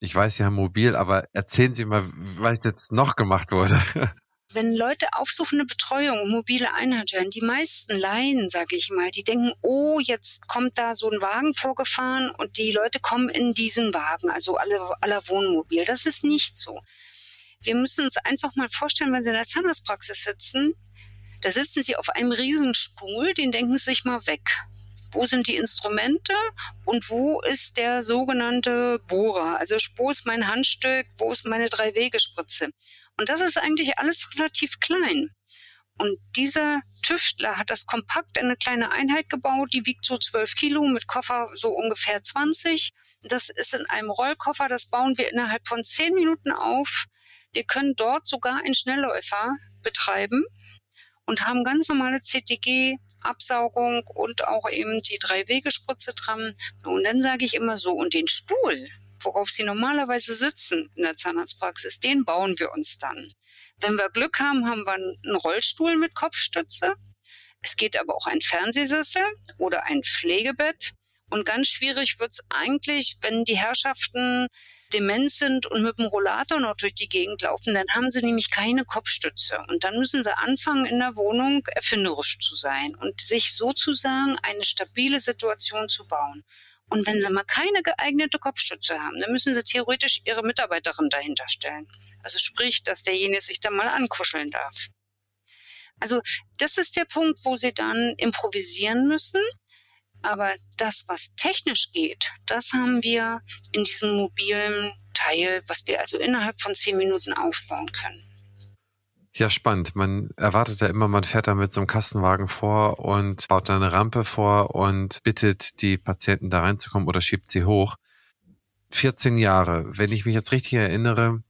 Ich weiß, Sie haben mobil, aber erzählen Sie mal, was jetzt noch gemacht wurde. wenn Leute aufsuchende Betreuung, mobile Einheit hören, die meisten Laien, sage ich mal, die denken, oh, jetzt kommt da so ein Wagen vorgefahren und die Leute kommen in diesen Wagen, also alle aller Wohnmobil. Das ist nicht so. Wir müssen uns einfach mal vorstellen, wenn Sie in der Zahnarztpraxis sitzen, da sitzen Sie auf einem Riesenstuhl, den denken Sie sich mal weg. Wo sind die Instrumente und wo ist der sogenannte Bohrer? Also wo ist mein Handstück, wo ist meine Drei-Wege-Spritze? Und das ist eigentlich alles relativ klein. Und dieser Tüftler hat das kompakt in eine kleine Einheit gebaut, die wiegt so 12 Kilo, mit Koffer so ungefähr 20. Das ist in einem Rollkoffer, das bauen wir innerhalb von 10 Minuten auf. Wir können dort sogar einen Schnellläufer betreiben und haben ganz normale CTG-Absaugung und auch eben die Drei-Wege-Spritze dran. Und dann sage ich immer so, und den Stuhl, worauf sie normalerweise sitzen in der Zahnarztpraxis, den bauen wir uns dann. Wenn wir Glück haben, haben wir einen Rollstuhl mit Kopfstütze. Es geht aber auch ein Fernsehsessel oder ein Pflegebett. Und ganz schwierig wird's eigentlich, wenn die Herrschaften dement sind und mit dem Rollator noch durch die Gegend laufen, dann haben sie nämlich keine Kopfstütze. Und dann müssen sie anfangen, in der Wohnung erfinderisch zu sein und sich sozusagen eine stabile Situation zu bauen. Und wenn sie mal keine geeignete Kopfstütze haben, dann müssen sie theoretisch ihre Mitarbeiterin dahinter stellen. Also sprich, dass derjenige sich da mal ankuscheln darf. Also das ist der Punkt, wo sie dann improvisieren müssen. Aber das, was technisch geht, das haben wir in diesem mobilen Teil, was wir also innerhalb von zehn Minuten aufbauen können. Ja, spannend. Man erwartet ja immer, man fährt da mit so einem Kastenwagen vor und baut da eine Rampe vor und bittet die Patienten da reinzukommen oder schiebt sie hoch. 14 Jahre, wenn ich mich jetzt richtig erinnere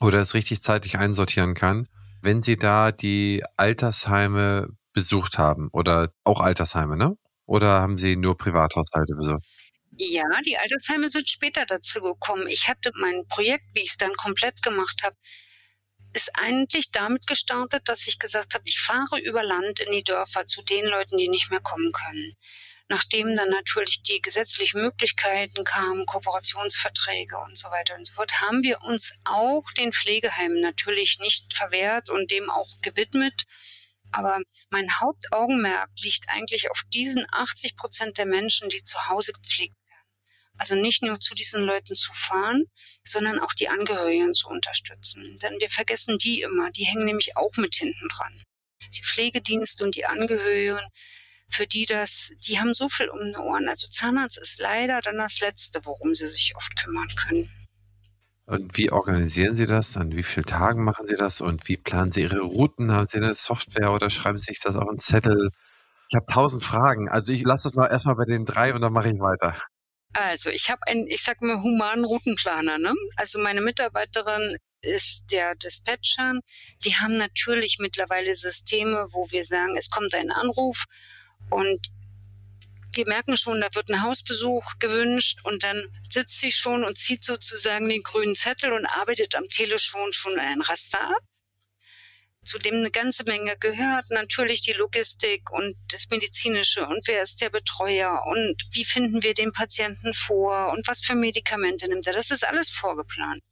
oder es richtig zeitlich einsortieren kann, wenn Sie da die Altersheime besucht haben oder auch Altersheime, ne? Oder haben Sie nur Privathaushalte besucht? Ja, die Altersheime sind später dazu gekommen. Ich hatte mein Projekt, wie ich es dann komplett gemacht habe, ist eigentlich damit gestartet, dass ich gesagt habe, ich fahre über Land in die Dörfer zu den Leuten, die nicht mehr kommen können. Nachdem dann natürlich die gesetzlichen Möglichkeiten kamen, Kooperationsverträge und so weiter und so fort, haben wir uns auch den Pflegeheimen natürlich nicht verwehrt und dem auch gewidmet. Aber mein Hauptaugenmerk liegt eigentlich auf diesen 80 Prozent der Menschen, die zu Hause gepflegt also nicht nur zu diesen Leuten zu fahren, sondern auch die Angehörigen zu unterstützen. Denn wir vergessen die immer, die hängen nämlich auch mit hinten dran. Die Pflegedienste und die Angehörigen, für die das, die haben so viel um die Ohren. Also Zahnarzt ist leider dann das Letzte, worum sie sich oft kümmern können. Und wie organisieren Sie das? An wie vielen Tagen machen Sie das? Und wie planen Sie Ihre Routen? Haben Sie eine Software oder schreiben Sie sich das auf einen Zettel? Ich habe tausend Fragen. Also ich lasse es mal erstmal bei den drei und dann mache ich weiter. Also ich habe einen, ich sag mal, humanen Routenplaner. Ne? Also meine Mitarbeiterin ist der Dispatcher. Wir haben natürlich mittlerweile Systeme, wo wir sagen, es kommt ein Anruf und wir merken schon, da wird ein Hausbesuch gewünscht und dann sitzt sie schon und zieht sozusagen den grünen Zettel und arbeitet am Telefon schon ein Raster ab zu dem eine ganze Menge gehört. Natürlich die Logistik und das Medizinische und wer ist der Betreuer und wie finden wir den Patienten vor und was für Medikamente nimmt er. Das ist alles vorgeplant.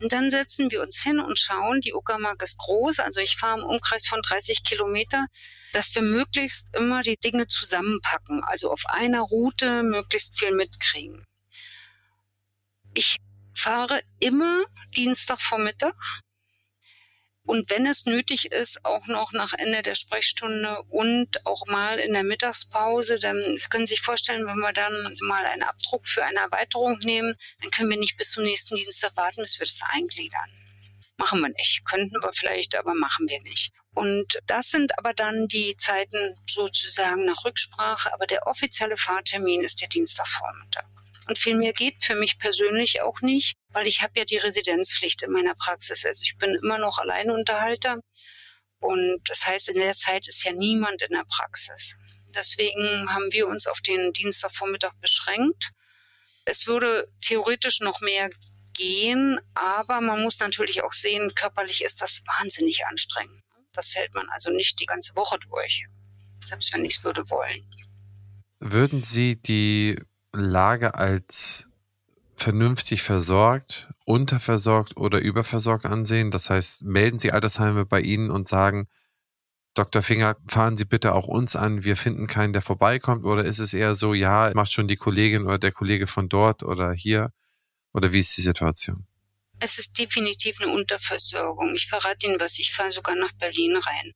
Und dann setzen wir uns hin und schauen, die Uckermark ist groß, also ich fahre im Umkreis von 30 Kilometer, dass wir möglichst immer die Dinge zusammenpacken, also auf einer Route möglichst viel mitkriegen. Ich fahre immer Dienstagvormittag und wenn es nötig ist, auch noch nach Ende der Sprechstunde und auch mal in der Mittagspause, dann Sie können sich vorstellen, wenn wir dann mal einen Abdruck für eine Erweiterung nehmen, dann können wir nicht bis zum nächsten Dienstag warten, bis wir das eingliedern. Machen wir nicht. Könnten wir vielleicht, aber machen wir nicht. Und das sind aber dann die Zeiten sozusagen nach Rücksprache, aber der offizielle Fahrtermin ist der Dienstagvormittag. Und viel mehr geht für mich persönlich auch nicht, weil ich habe ja die Residenzpflicht in meiner Praxis. Also ich bin immer noch Alleinunterhalter. Und das heißt, in der Zeit ist ja niemand in der Praxis. Deswegen haben wir uns auf den Dienstagvormittag beschränkt. Es würde theoretisch noch mehr gehen, aber man muss natürlich auch sehen, körperlich ist das wahnsinnig anstrengend. Das hält man also nicht die ganze Woche durch, selbst wenn ich es würde wollen. Würden Sie die Lage als vernünftig versorgt, unterversorgt oder überversorgt ansehen? Das heißt, melden Sie Altersheime bei Ihnen und sagen, Dr. Finger, fahren Sie bitte auch uns an, wir finden keinen, der vorbeikommt? Oder ist es eher so, ja, macht schon die Kollegin oder der Kollege von dort oder hier? Oder wie ist die Situation? Es ist definitiv eine Unterversorgung. Ich verrate Ihnen was, ich fahre sogar nach Berlin rein.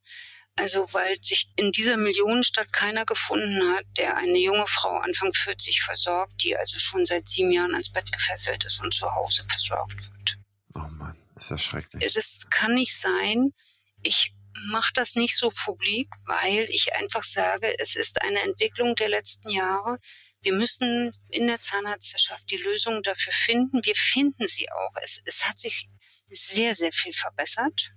Also weil sich in dieser Millionenstadt keiner gefunden hat, der eine junge Frau Anfang 40 versorgt, die also schon seit sieben Jahren ans Bett gefesselt ist und zu Hause versorgt wird. Oh Mann, ist das schrecklich. Das kann nicht sein. Ich mache das nicht so publik, weil ich einfach sage, es ist eine Entwicklung der letzten Jahre. Wir müssen in der Zahnärzteschaft die Lösung dafür finden. Wir finden sie auch. Es, es hat sich sehr, sehr viel verbessert.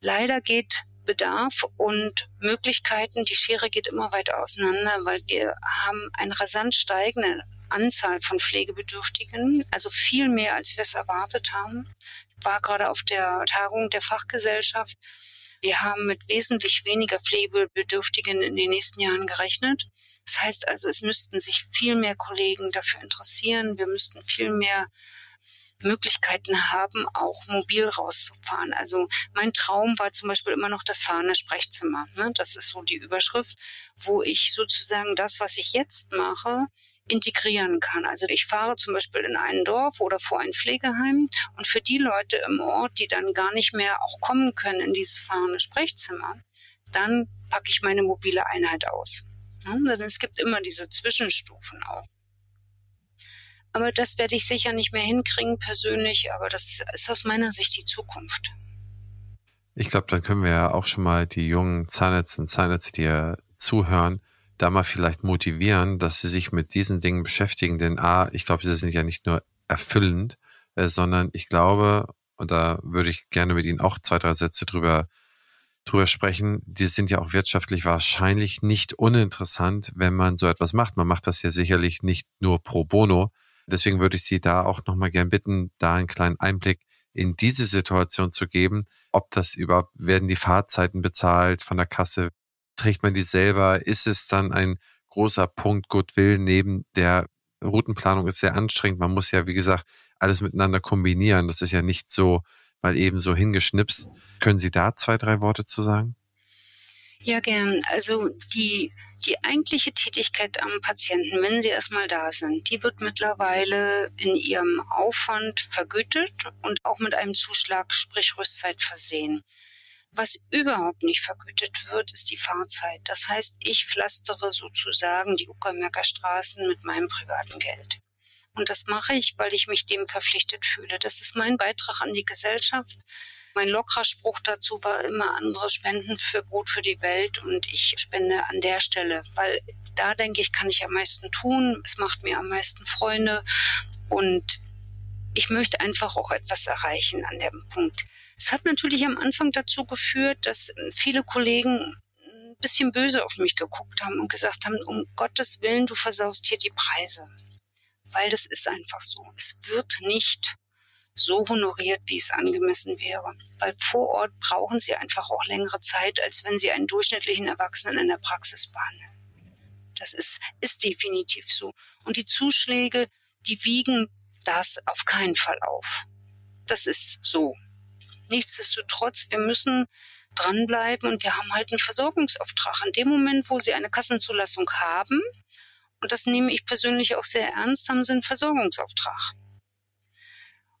Leider geht Bedarf und Möglichkeiten, die Schere geht immer weiter auseinander, weil wir haben eine rasant steigende Anzahl von Pflegebedürftigen, also viel mehr, als wir es erwartet haben. Ich war gerade auf der Tagung der Fachgesellschaft. Wir haben mit wesentlich weniger Pflegebedürftigen in den nächsten Jahren gerechnet. Das heißt also, es müssten sich viel mehr Kollegen dafür interessieren. Wir müssten viel mehr Möglichkeiten haben, auch mobil rauszufahren. Also mein Traum war zum Beispiel immer noch das fahrende Sprechzimmer. Ne? Das ist so die Überschrift, wo ich sozusagen das, was ich jetzt mache, integrieren kann. Also ich fahre zum Beispiel in ein Dorf oder vor ein Pflegeheim und für die Leute im Ort, die dann gar nicht mehr auch kommen können in dieses fahrende Sprechzimmer, dann packe ich meine mobile Einheit aus. Ja, denn es gibt immer diese Zwischenstufen auch. Aber das werde ich sicher nicht mehr hinkriegen persönlich, aber das ist aus meiner Sicht die Zukunft. Ich glaube, dann können wir ja auch schon mal die jungen Zahnärzte und Zahnärzte, die ja zuhören, da mal vielleicht motivieren, dass sie sich mit diesen Dingen beschäftigen. Denn A, ich glaube, sie sind ja nicht nur erfüllend, äh, sondern ich glaube, und da würde ich gerne mit Ihnen auch zwei, drei Sätze drüber drüber sprechen, die sind ja auch wirtschaftlich wahrscheinlich nicht uninteressant, wenn man so etwas macht. Man macht das ja sicherlich nicht nur pro bono, Deswegen würde ich Sie da auch nochmal gern bitten, da einen kleinen Einblick in diese Situation zu geben. Ob das überhaupt, werden die Fahrzeiten bezahlt von der Kasse? Trägt man die selber? Ist es dann ein großer Punkt Goodwill neben der Routenplanung ist sehr anstrengend. Man muss ja, wie gesagt, alles miteinander kombinieren. Das ist ja nicht so mal eben so hingeschnipst. Können Sie da zwei, drei Worte zu sagen? Ja, gern. Also die die eigentliche Tätigkeit am Patienten, wenn sie erstmal da sind, die wird mittlerweile in ihrem Aufwand vergütet und auch mit einem Zuschlag, sprich Rüstzeit versehen. Was überhaupt nicht vergütet wird, ist die Fahrzeit. Das heißt, ich pflastere sozusagen die Uckermärker Straßen mit meinem privaten Geld. Und das mache ich, weil ich mich dem verpflichtet fühle. Das ist mein Beitrag an die Gesellschaft. Mein lockerer Spruch dazu war immer andere Spenden für Brot für die Welt und ich spende an der Stelle, weil da denke ich, kann ich am meisten tun. Es macht mir am meisten Freunde und ich möchte einfach auch etwas erreichen an dem Punkt. Es hat natürlich am Anfang dazu geführt, dass viele Kollegen ein bisschen böse auf mich geguckt haben und gesagt haben, um Gottes Willen, du versaust hier die Preise. Weil das ist einfach so. Es wird nicht so honoriert, wie es angemessen wäre. Weil vor Ort brauchen sie einfach auch längere Zeit, als wenn sie einen durchschnittlichen Erwachsenen in der Praxis behandeln. Das ist, ist definitiv so. Und die Zuschläge, die wiegen das auf keinen Fall auf. Das ist so. Nichtsdestotrotz, wir müssen dranbleiben und wir haben halt einen Versorgungsauftrag. In dem Moment, wo sie eine Kassenzulassung haben, und das nehme ich persönlich auch sehr ernst, haben sie einen Versorgungsauftrag.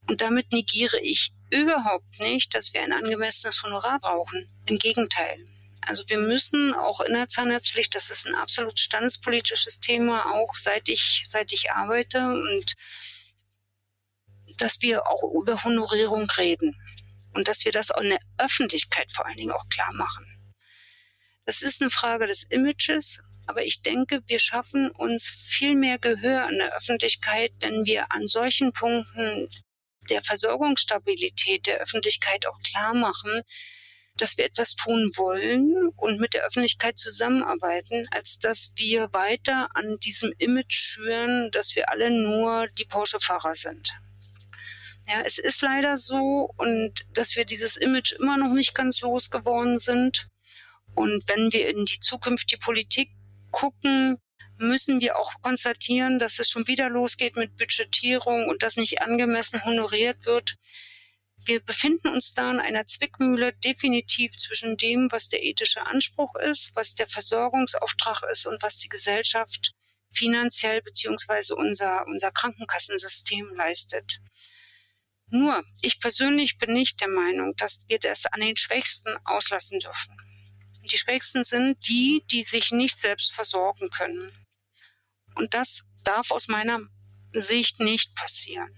Und damit negiere ich überhaupt nicht, dass wir ein angemessenes Honorar brauchen. Im Gegenteil. Also wir müssen auch in der Zahnarztpflicht, das ist ein absolut standespolitisches Thema, auch seit ich, seit ich arbeite und dass wir auch über Honorierung reden und dass wir das auch in der Öffentlichkeit vor allen Dingen auch klar machen. Das ist eine Frage des Images, aber ich denke, wir schaffen uns viel mehr Gehör in der Öffentlichkeit, wenn wir an solchen Punkten der Versorgungsstabilität der Öffentlichkeit auch klar machen, dass wir etwas tun wollen und mit der Öffentlichkeit zusammenarbeiten, als dass wir weiter an diesem Image schüren, dass wir alle nur die Porsche-Fahrer sind. Ja, es ist leider so und dass wir dieses Image immer noch nicht ganz losgeworden sind. Und wenn wir in die Zukunft die Politik gucken, müssen wir auch konstatieren, dass es schon wieder losgeht mit Budgetierung und das nicht angemessen honoriert wird. Wir befinden uns da in einer Zwickmühle definitiv zwischen dem, was der ethische Anspruch ist, was der Versorgungsauftrag ist und was die Gesellschaft finanziell beziehungsweise unser, unser Krankenkassensystem leistet. Nur, ich persönlich bin nicht der Meinung, dass wir das an den Schwächsten auslassen dürfen. Die Schwächsten sind die, die sich nicht selbst versorgen können. Und das darf aus meiner Sicht nicht passieren.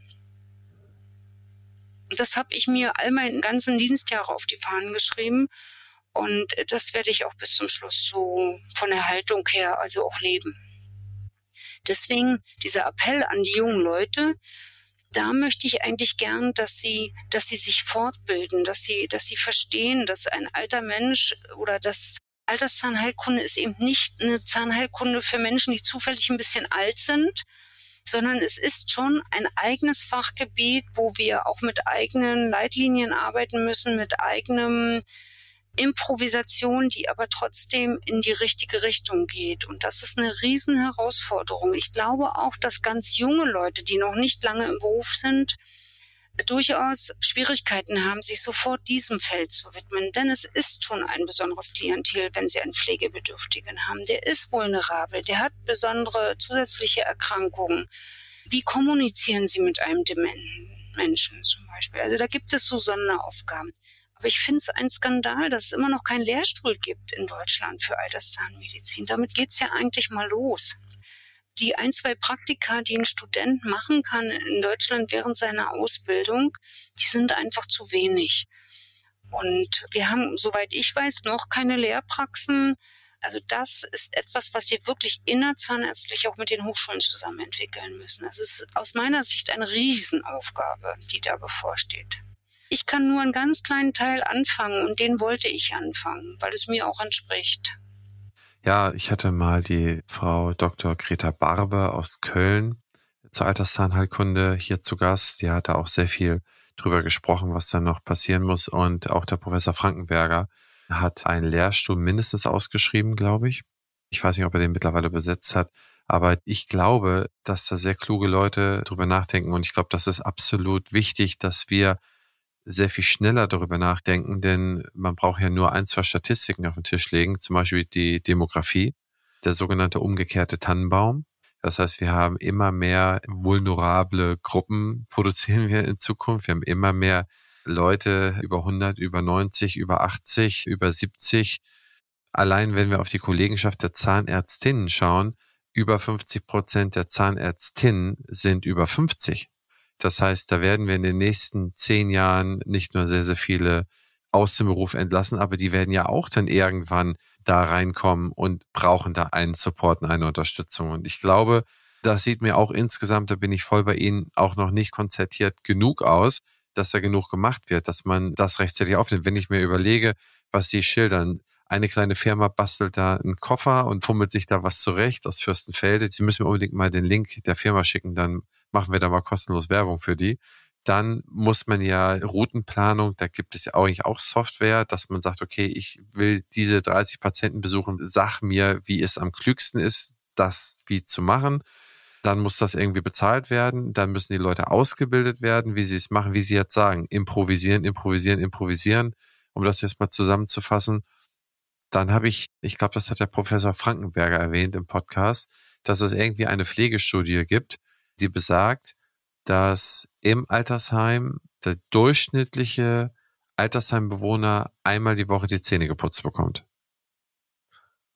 Das habe ich mir all meinen ganzen Dienstjahre auf die Fahnen geschrieben. Und das werde ich auch bis zum Schluss so von der Haltung her also auch leben. Deswegen dieser Appell an die jungen Leute, da möchte ich eigentlich gern, dass sie, dass sie sich fortbilden, dass sie, dass sie verstehen, dass ein alter Mensch oder das Alterszahnheilkunde ist eben nicht eine Zahnheilkunde für Menschen, die zufällig ein bisschen alt sind, sondern es ist schon ein eigenes Fachgebiet, wo wir auch mit eigenen Leitlinien arbeiten müssen, mit eigenem Improvisation, die aber trotzdem in die richtige Richtung geht. Und das ist eine Riesenherausforderung. Ich glaube auch, dass ganz junge Leute, die noch nicht lange im Beruf sind, durchaus Schwierigkeiten haben, sich sofort diesem Feld zu widmen. Denn es ist schon ein besonderes Klientel, wenn Sie einen Pflegebedürftigen haben. Der ist vulnerabel, der hat besondere zusätzliche Erkrankungen. Wie kommunizieren Sie mit einem dementen Menschen zum Beispiel? Also da gibt es so Sonderaufgaben. Aber ich finde es ein Skandal, dass es immer noch keinen Lehrstuhl gibt in Deutschland für Alterszahnmedizin. Damit geht's ja eigentlich mal los die ein, zwei Praktika, die ein Student machen kann in Deutschland während seiner Ausbildung, die sind einfach zu wenig. Und wir haben, soweit ich weiß, noch keine Lehrpraxen. Also das ist etwas, was wir wirklich innerzahnärztlich auch mit den Hochschulen zusammen entwickeln müssen. Also es ist aus meiner Sicht eine Riesenaufgabe, die da bevorsteht. Ich kann nur einen ganz kleinen Teil anfangen und den wollte ich anfangen, weil es mir auch entspricht. Ja, ich hatte mal die Frau Dr. Greta Barbe aus Köln zur Alterszahnheilkunde hier zu Gast. Die hatte auch sehr viel drüber gesprochen, was dann noch passieren muss. Und auch der Professor Frankenberger hat einen Lehrstuhl mindestens ausgeschrieben, glaube ich. Ich weiß nicht, ob er den mittlerweile besetzt hat. Aber ich glaube, dass da sehr kluge Leute drüber nachdenken. Und ich glaube, das ist absolut wichtig, dass wir sehr viel schneller darüber nachdenken, denn man braucht ja nur ein, zwei Statistiken auf den Tisch legen, zum Beispiel die Demografie, der sogenannte umgekehrte Tannenbaum. Das heißt, wir haben immer mehr vulnerable Gruppen, produzieren wir in Zukunft. Wir haben immer mehr Leute über 100, über 90, über 80, über 70. Allein wenn wir auf die Kollegenschaft der Zahnärztinnen schauen, über 50 Prozent der Zahnärztinnen sind über 50. Das heißt, da werden wir in den nächsten zehn Jahren nicht nur sehr, sehr viele aus dem Beruf entlassen, aber die werden ja auch dann irgendwann da reinkommen und brauchen da einen Support und eine Unterstützung. Und ich glaube, das sieht mir auch insgesamt, da bin ich voll bei Ihnen, auch noch nicht konzertiert genug aus, dass da genug gemacht wird, dass man das rechtzeitig aufnimmt. Wenn ich mir überlege, was Sie schildern, eine kleine Firma bastelt da einen Koffer und fummelt sich da was zurecht aus Fürstenfelde. Sie müssen mir unbedingt mal den Link der Firma schicken, dann machen wir da mal kostenlos Werbung für die. Dann muss man ja Routenplanung, da gibt es ja eigentlich auch Software, dass man sagt, okay, ich will diese 30 Patienten besuchen, sag mir, wie es am klügsten ist, das wie zu machen. Dann muss das irgendwie bezahlt werden. Dann müssen die Leute ausgebildet werden, wie sie es machen, wie sie jetzt sagen. Improvisieren, improvisieren, improvisieren. Um das jetzt mal zusammenzufassen. Dann habe ich, ich glaube, das hat der Professor Frankenberger erwähnt im Podcast, dass es irgendwie eine Pflegestudie gibt, die besagt, dass im Altersheim der durchschnittliche Altersheimbewohner einmal die Woche die Zähne geputzt bekommt.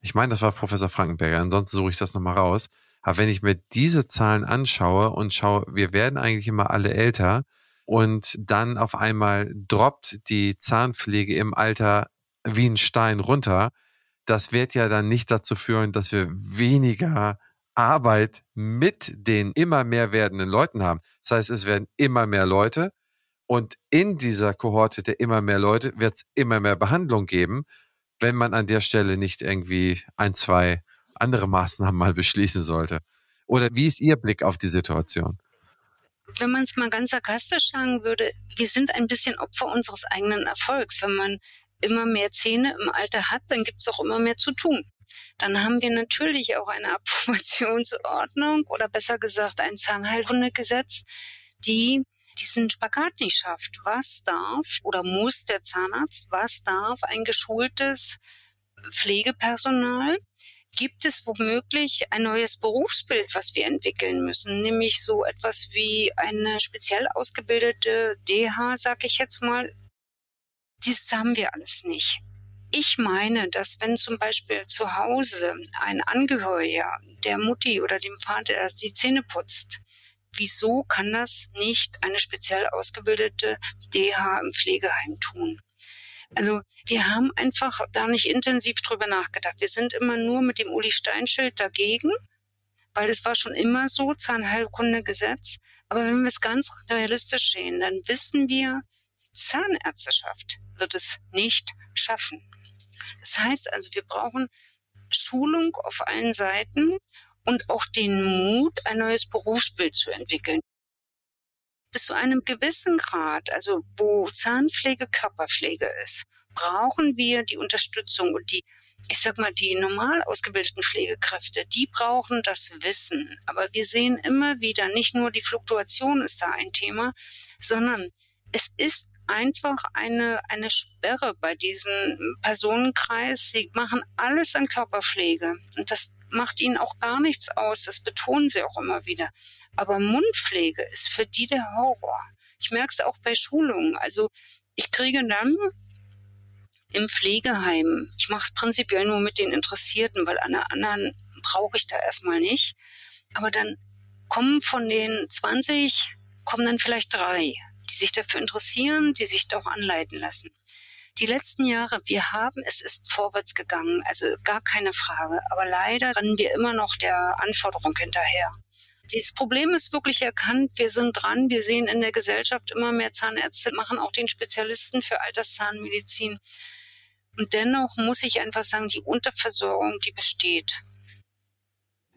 Ich meine, das war Professor Frankenberger, ansonsten suche ich das nochmal raus. Aber wenn ich mir diese Zahlen anschaue und schaue, wir werden eigentlich immer alle älter und dann auf einmal droppt die Zahnpflege im Alter wie ein Stein runter, das wird ja dann nicht dazu führen, dass wir weniger Arbeit mit den immer mehr werdenden Leuten haben. Das heißt, es werden immer mehr Leute und in dieser Kohorte der immer mehr Leute wird es immer mehr Behandlung geben, wenn man an der Stelle nicht irgendwie ein, zwei andere Maßnahmen mal beschließen sollte. Oder wie ist Ihr Blick auf die Situation? Wenn man es mal ganz sarkastisch sagen würde, wir sind ein bisschen Opfer unseres eigenen Erfolgs. Wenn man immer mehr Zähne im Alter hat, dann gibt es auch immer mehr zu tun. Dann haben wir natürlich auch eine Approbationsordnung oder besser gesagt ein Zahnheilkundegesetz, die diesen Spagat nicht schafft. Was darf oder muss der Zahnarzt, was darf ein geschultes Pflegepersonal? Gibt es womöglich ein neues Berufsbild, was wir entwickeln müssen, nämlich so etwas wie eine speziell ausgebildete DH, sag ich jetzt mal. Dieses haben wir alles nicht. Ich meine, dass wenn zum Beispiel zu Hause ein Angehöriger der Mutti oder dem Vater die Zähne putzt, wieso kann das nicht eine speziell ausgebildete DH im Pflegeheim tun? Also wir haben einfach da nicht intensiv drüber nachgedacht. Wir sind immer nur mit dem Uli Steinschild dagegen, weil es war schon immer so, Zahnheilkundegesetz. Aber wenn wir es ganz realistisch sehen, dann wissen wir, die Zahnärzteschaft wird es nicht schaffen. Das heißt also, wir brauchen Schulung auf allen Seiten und auch den Mut, ein neues Berufsbild zu entwickeln. Bis zu einem gewissen Grad, also wo Zahnpflege Körperpflege ist, brauchen wir die Unterstützung und die, ich sag mal, die normal ausgebildeten Pflegekräfte, die brauchen das Wissen. Aber wir sehen immer wieder, nicht nur die Fluktuation ist da ein Thema, sondern es ist einfach eine, eine Sperre bei diesem Personenkreis. Sie machen alles an Körperpflege. Und das macht ihnen auch gar nichts aus. Das betonen sie auch immer wieder. Aber Mundpflege ist für die der Horror. Ich merke es auch bei Schulungen. Also ich kriege dann im Pflegeheim, ich mache es prinzipiell nur mit den Interessierten, weil der anderen brauche ich da erstmal nicht. Aber dann kommen von den 20, kommen dann vielleicht drei sich dafür interessieren, die sich doch anleiten lassen. Die letzten Jahre, wir haben, es ist vorwärts gegangen, also gar keine Frage. Aber leider rennen wir immer noch der Anforderung hinterher. Dieses Problem ist wirklich erkannt. Wir sind dran. Wir sehen in der Gesellschaft immer mehr Zahnärzte machen auch den Spezialisten für Alterszahnmedizin. Und dennoch muss ich einfach sagen, die Unterversorgung, die besteht.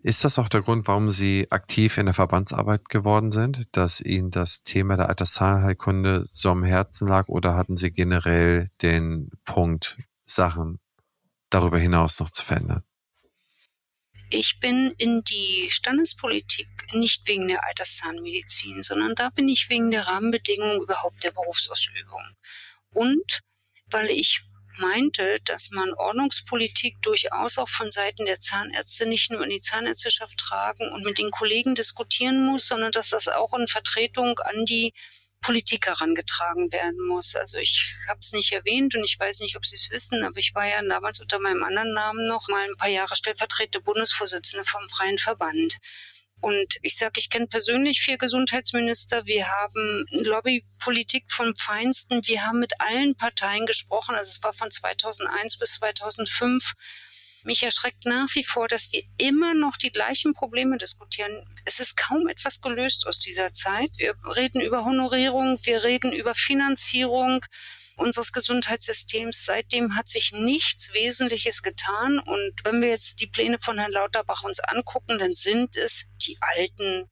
Ist das auch der Grund, warum Sie aktiv in der Verbandsarbeit geworden sind, dass Ihnen das Thema der Alterszahlheilkunde so am Herzen lag oder hatten Sie generell den Punkt, Sachen darüber hinaus noch zu verändern? Ich bin in die Standespolitik nicht wegen der Alterszahnmedizin, sondern da bin ich wegen der Rahmenbedingungen überhaupt der Berufsausübung. Und weil ich meinte, dass man Ordnungspolitik durchaus auch von Seiten der Zahnärzte nicht nur in die Zahnärzteschaft tragen und mit den Kollegen diskutieren muss, sondern dass das auch in Vertretung an die Politik herangetragen werden muss. Also ich habe es nicht erwähnt und ich weiß nicht, ob Sie es wissen, aber ich war ja damals unter meinem anderen Namen noch mal ein paar Jahre stellvertretende Bundesvorsitzende vom Freien Verband. Und ich sage, ich kenne persönlich vier Gesundheitsminister. Wir haben Lobbypolitik vom Feinsten. Wir haben mit allen Parteien gesprochen. Also es war von 2001 bis 2005. Mich erschreckt nach wie vor, dass wir immer noch die gleichen Probleme diskutieren. Es ist kaum etwas gelöst aus dieser Zeit. Wir reden über Honorierung, wir reden über Finanzierung unseres Gesundheitssystems. Seitdem hat sich nichts Wesentliches getan. Und wenn wir jetzt die Pläne von Herrn Lauterbach uns angucken, dann sind es die alten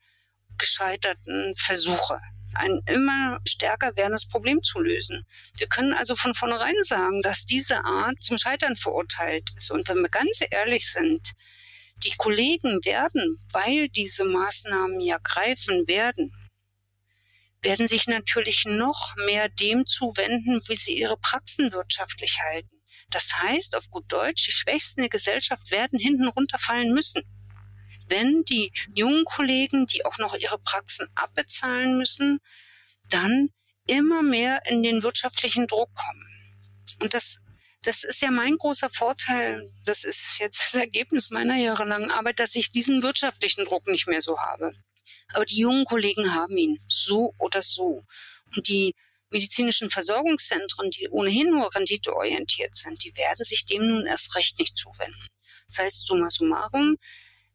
gescheiterten Versuche ein immer stärker werdendes Problem zu lösen. Wir können also von vornherein sagen, dass diese Art zum Scheitern verurteilt ist. Und wenn wir ganz ehrlich sind, die Kollegen werden, weil diese Maßnahmen ja greifen werden, werden sich natürlich noch mehr dem zuwenden, wie sie ihre Praxen wirtschaftlich halten. Das heißt, auf gut Deutsch, die Schwächsten der Gesellschaft werden hinten runterfallen müssen. Wenn die jungen Kollegen, die auch noch ihre Praxen abbezahlen müssen, dann immer mehr in den wirtschaftlichen Druck kommen. Und das, das ist ja mein großer Vorteil. Das ist jetzt das Ergebnis meiner jahrelangen Arbeit, dass ich diesen wirtschaftlichen Druck nicht mehr so habe. Aber die jungen Kollegen haben ihn, so oder so. Und die medizinischen Versorgungszentren, die ohnehin nur renditeorientiert sind, die werden sich dem nun erst recht nicht zuwenden. Das heißt, summa summarum,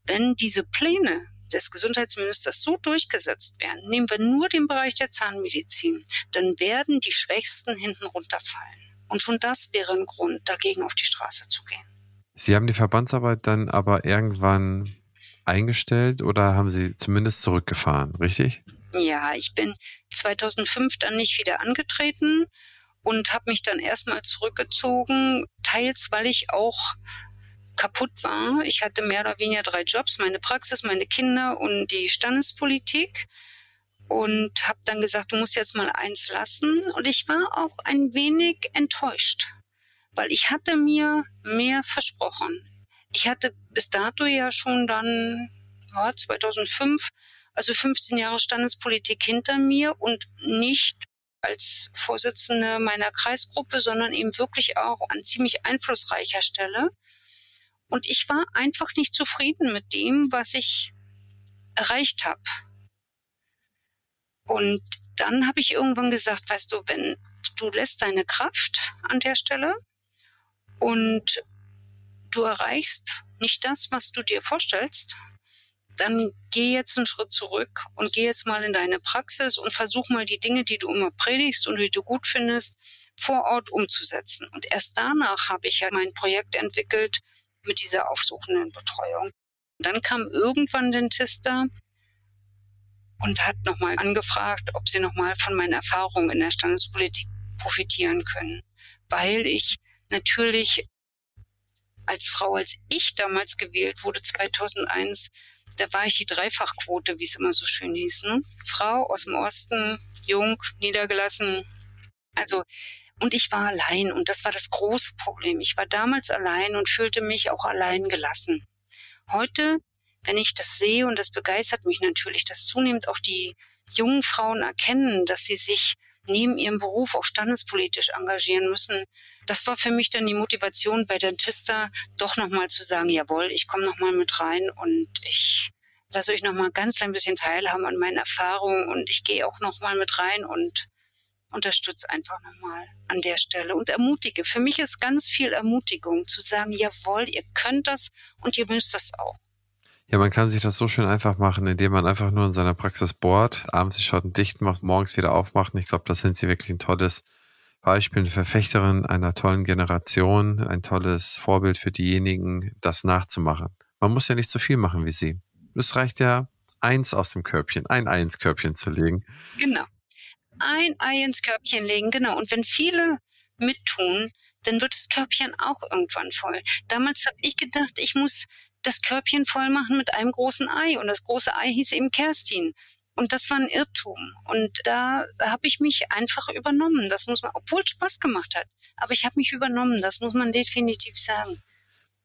wenn diese Pläne des Gesundheitsministers so durchgesetzt werden, nehmen wir nur den Bereich der Zahnmedizin, dann werden die Schwächsten hinten runterfallen. Und schon das wäre ein Grund, dagegen auf die Straße zu gehen. Sie haben die Verbandsarbeit dann aber irgendwann eingestellt oder haben Sie zumindest zurückgefahren, richtig? Ja, ich bin 2005 dann nicht wieder angetreten und habe mich dann erstmal zurückgezogen, teils weil ich auch kaputt war. Ich hatte mehr oder weniger drei Jobs, meine Praxis, meine Kinder und die Standespolitik und habe dann gesagt, du musst jetzt mal eins lassen. Und ich war auch ein wenig enttäuscht, weil ich hatte mir mehr versprochen. Ich hatte bis dato ja schon dann ja, 2005, also 15 Jahre Standespolitik hinter mir und nicht als Vorsitzende meiner Kreisgruppe, sondern eben wirklich auch an ziemlich einflussreicher Stelle. Und ich war einfach nicht zufrieden mit dem, was ich erreicht habe. Und dann habe ich irgendwann gesagt, weißt du, wenn du lässt deine Kraft an der Stelle und du erreichst nicht das, was du dir vorstellst, dann geh jetzt einen Schritt zurück und geh jetzt mal in deine Praxis und versuch mal die Dinge, die du immer predigst und die du gut findest, vor Ort umzusetzen. Und erst danach habe ich ja mein Projekt entwickelt mit dieser aufsuchenden Betreuung. Und dann kam irgendwann Dentista und hat nochmal angefragt, ob sie nochmal von meinen Erfahrungen in der Standespolitik profitieren können. Weil ich natürlich als Frau, als ich damals gewählt wurde, 2001, da war ich die Dreifachquote, wie es immer so schön hieß. Ne? Frau aus dem Osten, jung, niedergelassen. Also, und ich war allein und das war das große Problem. Ich war damals allein und fühlte mich auch allein gelassen. Heute, wenn ich das sehe, und das begeistert mich natürlich, dass zunehmend auch die jungen Frauen erkennen, dass sie sich neben ihrem Beruf auch standespolitisch engagieren müssen. Das war für mich dann die Motivation bei Dentista, doch nochmal zu sagen, jawohl, ich komme nochmal mit rein und ich lasse euch nochmal ganz klein bisschen teilhaben an meinen Erfahrungen und ich gehe auch nochmal mit rein und unterstütze einfach nochmal an der Stelle und ermutige. Für mich ist ganz viel Ermutigung zu sagen, jawohl, ihr könnt das und ihr müsst das auch. Ja, man kann sich das so schön einfach machen, indem man einfach nur in seiner Praxis bohrt, abends die Schotten dicht macht, morgens wieder aufmacht. Und ich glaube, das sind sie wirklich ein tolles Beispiel, eine Verfechterin einer tollen Generation, ein tolles Vorbild für diejenigen, das nachzumachen. Man muss ja nicht so viel machen wie sie. Es reicht ja, eins aus dem Körbchen, ein Ei ins Körbchen zu legen. Genau. Ein Ei ins Körbchen legen, genau. Und wenn viele mittun, dann wird das Körbchen auch irgendwann voll. Damals habe ich gedacht, ich muss das Körbchen voll machen mit einem großen Ei. Und das große Ei hieß eben Kerstin. Und das war ein Irrtum. Und da habe ich mich einfach übernommen. Das muss man, obwohl es Spaß gemacht hat. Aber ich habe mich übernommen. Das muss man definitiv sagen.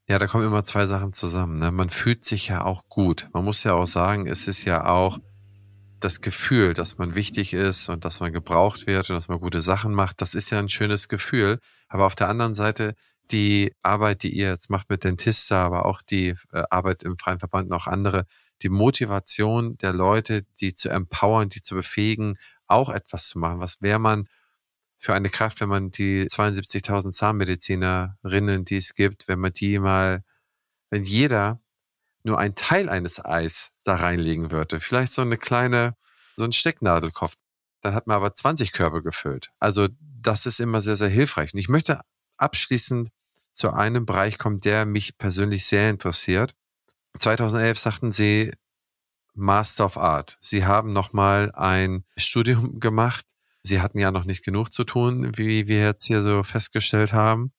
Ja, da kommen immer zwei Sachen zusammen. Ne? Man fühlt sich ja auch gut. Man muss ja auch sagen, es ist ja auch das Gefühl, dass man wichtig ist und dass man gebraucht wird und dass man gute Sachen macht. Das ist ja ein schönes Gefühl. Aber auf der anderen Seite die Arbeit, die ihr jetzt macht mit Dentista, aber auch die äh, Arbeit im Freien Verband und auch andere, die Motivation der Leute, die zu empowern, die zu befähigen, auch etwas zu machen. Was wäre man für eine Kraft, wenn man die 72.000 Zahnmedizinerinnen, die es gibt, wenn man die mal, wenn jeder nur ein Teil eines Eis da reinlegen würde, vielleicht so eine kleine, so ein Stecknadelkopf, dann hat man aber 20 Körbe gefüllt. Also das ist immer sehr, sehr hilfreich. Und ich möchte abschließend zu einem Bereich kommen, der mich persönlich sehr interessiert. 2011 sagten Sie Master of Art. Sie haben nochmal ein Studium gemacht. Sie hatten ja noch nicht genug zu tun, wie wir jetzt hier so festgestellt haben.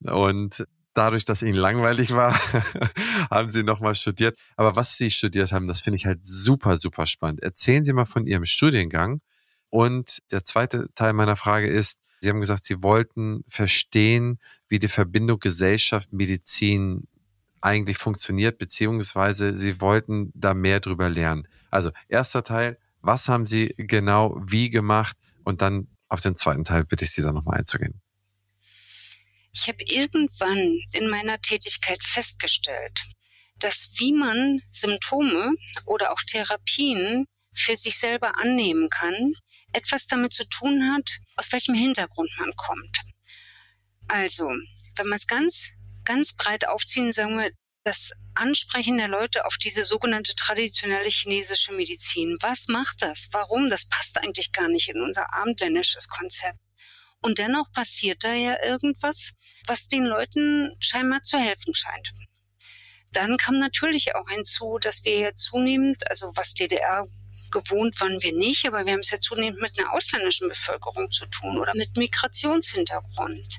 Und dadurch, dass Ihnen langweilig war, haben Sie nochmal studiert. Aber was Sie studiert haben, das finde ich halt super, super spannend. Erzählen Sie mal von Ihrem Studiengang. Und der zweite Teil meiner Frage ist, Sie haben gesagt, Sie wollten verstehen, wie die Verbindung Gesellschaft, Medizin eigentlich funktioniert, beziehungsweise Sie wollten da mehr drüber lernen. Also erster Teil, was haben Sie genau wie gemacht? Und dann auf den zweiten Teil bitte ich Sie da nochmal einzugehen. Ich habe irgendwann in meiner Tätigkeit festgestellt, dass wie man Symptome oder auch Therapien für sich selber annehmen kann, etwas damit zu tun hat, aus welchem Hintergrund man kommt. Also, wenn man es ganz, ganz breit aufziehen, sagen wir, das Ansprechen der Leute auf diese sogenannte traditionelle chinesische Medizin. Was macht das? Warum? Das passt eigentlich gar nicht in unser abendländisches Konzept. Und dennoch passiert da ja irgendwas, was den Leuten scheinbar zu helfen scheint. Dann kam natürlich auch hinzu, dass wir ja zunehmend, also was DDR gewohnt waren wir nicht, aber wir haben es ja zunehmend mit einer ausländischen Bevölkerung zu tun oder mit Migrationshintergrund.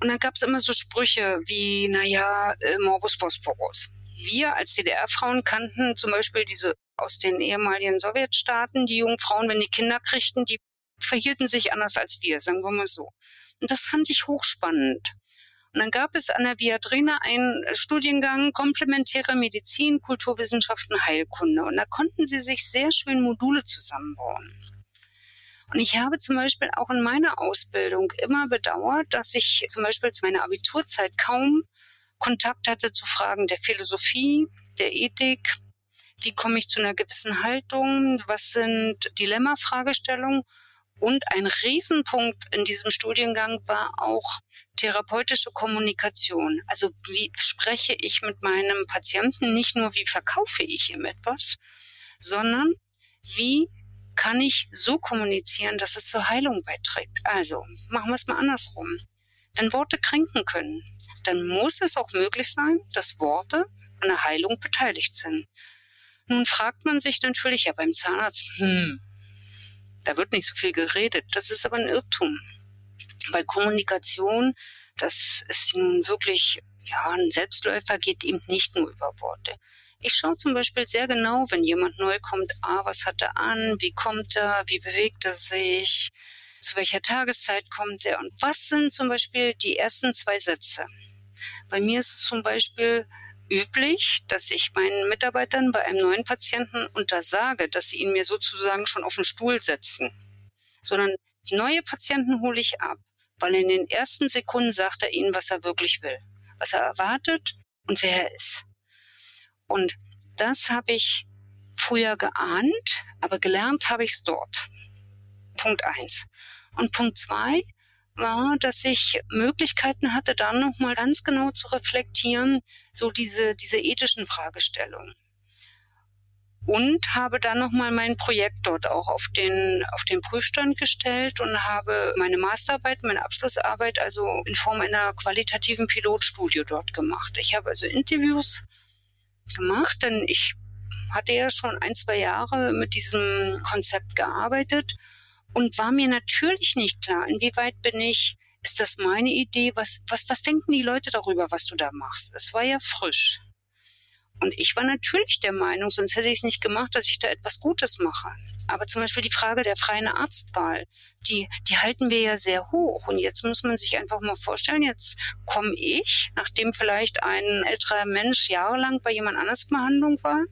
Und dann gab es immer so Sprüche wie, naja, äh, Morbus Bosporus. Wir als DDR-Frauen kannten zum Beispiel diese aus den ehemaligen Sowjetstaaten, die jungen Frauen, wenn die Kinder kriegten, die verhielten sich anders als wir, sagen wir mal so. Und das fand ich hochspannend. Und dann gab es an der Viadrina einen Studiengang Komplementäre Medizin, Kulturwissenschaften, Heilkunde. Und da konnten sie sich sehr schön Module zusammenbauen. Und ich habe zum Beispiel auch in meiner Ausbildung immer bedauert, dass ich zum Beispiel zu meiner Abiturzeit kaum Kontakt hatte zu Fragen der Philosophie, der Ethik. Wie komme ich zu einer gewissen Haltung? Was sind Dilemma-Fragestellungen? Und ein Riesenpunkt in diesem Studiengang war auch therapeutische Kommunikation. Also wie spreche ich mit meinem Patienten? Nicht nur, wie verkaufe ich ihm etwas, sondern wie kann ich so kommunizieren, dass es zur Heilung beiträgt. Also machen wir es mal andersrum. Wenn Worte kränken können, dann muss es auch möglich sein, dass Worte an der Heilung beteiligt sind. Nun fragt man sich natürlich ja beim Zahnarzt, hm, da wird nicht so viel geredet. Das ist aber ein Irrtum. Weil Kommunikation, das ist wirklich, ja, ein Selbstläufer geht eben nicht nur über Worte. Ich schaue zum Beispiel sehr genau, wenn jemand neu kommt, ah, was hat er an, wie kommt er, wie bewegt er sich, zu welcher Tageszeit kommt er und was sind zum Beispiel die ersten zwei Sätze. Bei mir ist es zum Beispiel üblich, dass ich meinen Mitarbeitern bei einem neuen Patienten untersage, dass sie ihn mir sozusagen schon auf den Stuhl setzen, sondern neue Patienten hole ich ab, weil in den ersten Sekunden sagt er ihnen, was er wirklich will, was er erwartet und wer er ist. Und das habe ich früher geahnt, aber gelernt habe ich es dort. Punkt eins. Und Punkt zwei war, dass ich Möglichkeiten hatte, dann nochmal ganz genau zu reflektieren, so diese, diese ethischen Fragestellungen. Und habe dann nochmal mein Projekt dort auch auf den, auf den Prüfstand gestellt und habe meine Masterarbeit, meine Abschlussarbeit also in Form einer qualitativen Pilotstudie dort gemacht. Ich habe also Interviews gemacht, denn ich hatte ja schon ein, zwei Jahre mit diesem Konzept gearbeitet und war mir natürlich nicht klar, inwieweit bin ich, ist das meine Idee, was, was, was denken die Leute darüber, was du da machst? Es war ja frisch. Und ich war natürlich der Meinung, sonst hätte ich es nicht gemacht, dass ich da etwas Gutes mache. Aber zum Beispiel die Frage der freien Arztwahl, die, die halten wir ja sehr hoch. Und jetzt muss man sich einfach mal vorstellen, jetzt komme ich, nachdem vielleicht ein älterer Mensch jahrelang bei jemand anders Behandlung war,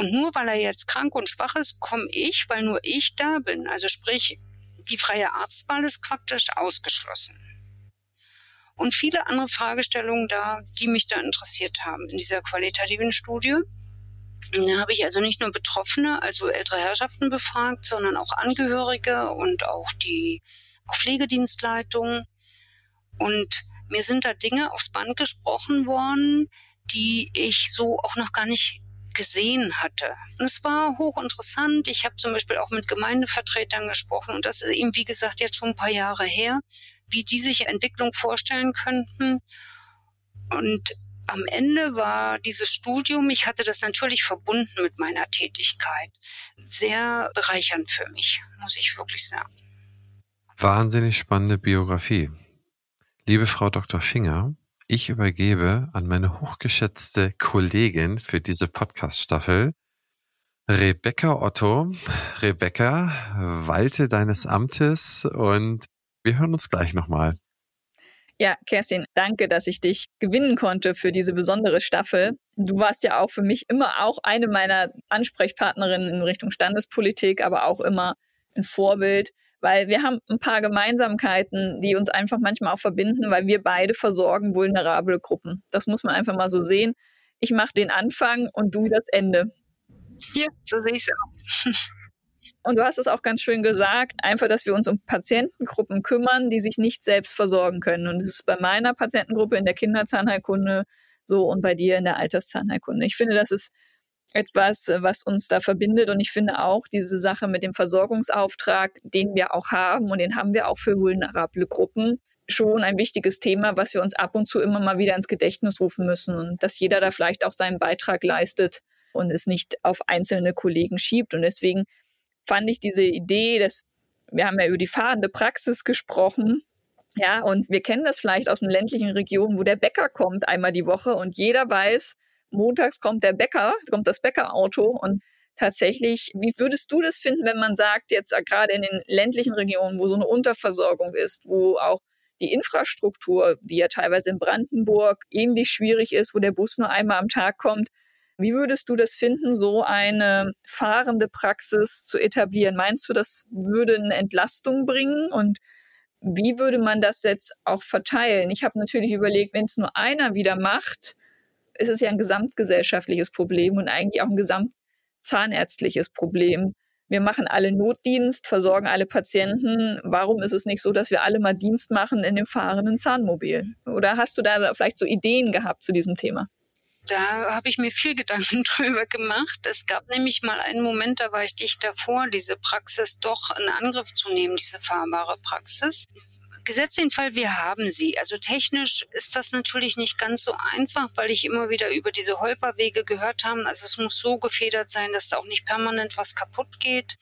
und nur weil er jetzt krank und schwach ist, komme ich, weil nur ich da bin. Also sprich, die freie Arztwahl ist praktisch ausgeschlossen. Und viele andere Fragestellungen da, die mich da interessiert haben in dieser qualitativen Studie. Da habe ich also nicht nur Betroffene, also ältere Herrschaften befragt, sondern auch Angehörige und auch die auch Pflegedienstleitungen. Und mir sind da Dinge aufs Band gesprochen worden, die ich so auch noch gar nicht gesehen hatte. Und es war hochinteressant. Ich habe zum Beispiel auch mit Gemeindevertretern gesprochen und das ist eben, wie gesagt, jetzt schon ein paar Jahre her, wie die sich Entwicklung vorstellen könnten. Und am Ende war dieses Studium, ich hatte das natürlich verbunden mit meiner Tätigkeit, sehr bereichernd für mich, muss ich wirklich sagen. Wahnsinnig spannende Biografie. Liebe Frau Dr. Finger, ich übergebe an meine hochgeschätzte Kollegin für diese Podcast-Staffel, Rebecca Otto. Rebecca, walte deines Amtes und wir hören uns gleich nochmal. Ja, Kerstin, danke, dass ich dich gewinnen konnte für diese besondere Staffel. Du warst ja auch für mich immer auch eine meiner Ansprechpartnerinnen in Richtung Standespolitik, aber auch immer ein Vorbild weil wir haben ein paar Gemeinsamkeiten, die uns einfach manchmal auch verbinden, weil wir beide versorgen vulnerable Gruppen. Das muss man einfach mal so sehen. Ich mache den Anfang und du das Ende. Ja, so sehe ich es auch. Und du hast es auch ganz schön gesagt, einfach, dass wir uns um Patientengruppen kümmern, die sich nicht selbst versorgen können. Und das ist bei meiner Patientengruppe in der Kinderzahnheilkunde so und bei dir in der Alterszahnheilkunde. Ich finde, das ist etwas, äh, was uns da verbindet. Und ich finde auch diese Sache mit dem Versorgungsauftrag, den wir auch haben und den haben wir auch für vulnerable Gruppen, schon ein wichtiges Thema, was wir uns ab und zu immer mal wieder ins Gedächtnis rufen müssen und dass jeder da vielleicht auch seinen Beitrag leistet und es nicht auf einzelne Kollegen schiebt. Und deswegen fand ich diese Idee, dass wir haben ja über die fahrende Praxis gesprochen, Ja, und wir kennen das vielleicht aus den ländlichen Regionen, wo der Bäcker kommt einmal die Woche und jeder weiß, montags kommt der Bäcker, kommt das Bäckerauto und tatsächlich, wie würdest du das finden, wenn man sagt, jetzt gerade in den ländlichen Regionen, wo so eine Unterversorgung ist, wo auch die Infrastruktur, die ja teilweise in Brandenburg ähnlich schwierig ist, wo der Bus nur einmal am Tag kommt, wie würdest du das finden, so eine fahrende Praxis zu etablieren? Meinst du, das würde eine Entlastung bringen? Und wie würde man das jetzt auch verteilen? Ich habe natürlich überlegt, wenn es nur einer wieder macht, ist es ja ein gesamtgesellschaftliches Problem und eigentlich auch ein gesamtzahnärztliches Problem. Wir machen alle Notdienst, versorgen alle Patienten. Warum ist es nicht so, dass wir alle mal Dienst machen in dem fahrenden Zahnmobil? Oder hast du da vielleicht so Ideen gehabt zu diesem Thema? Da habe ich mir viel Gedanken drüber gemacht. Es gab nämlich mal einen Moment, da war ich dicht davor, diese Praxis doch in Angriff zu nehmen, diese fahrbare Praxis. Gesetzt den wir haben sie. Also technisch ist das natürlich nicht ganz so einfach, weil ich immer wieder über diese Holperwege gehört habe. Also es muss so gefedert sein, dass da auch nicht permanent was kaputt geht.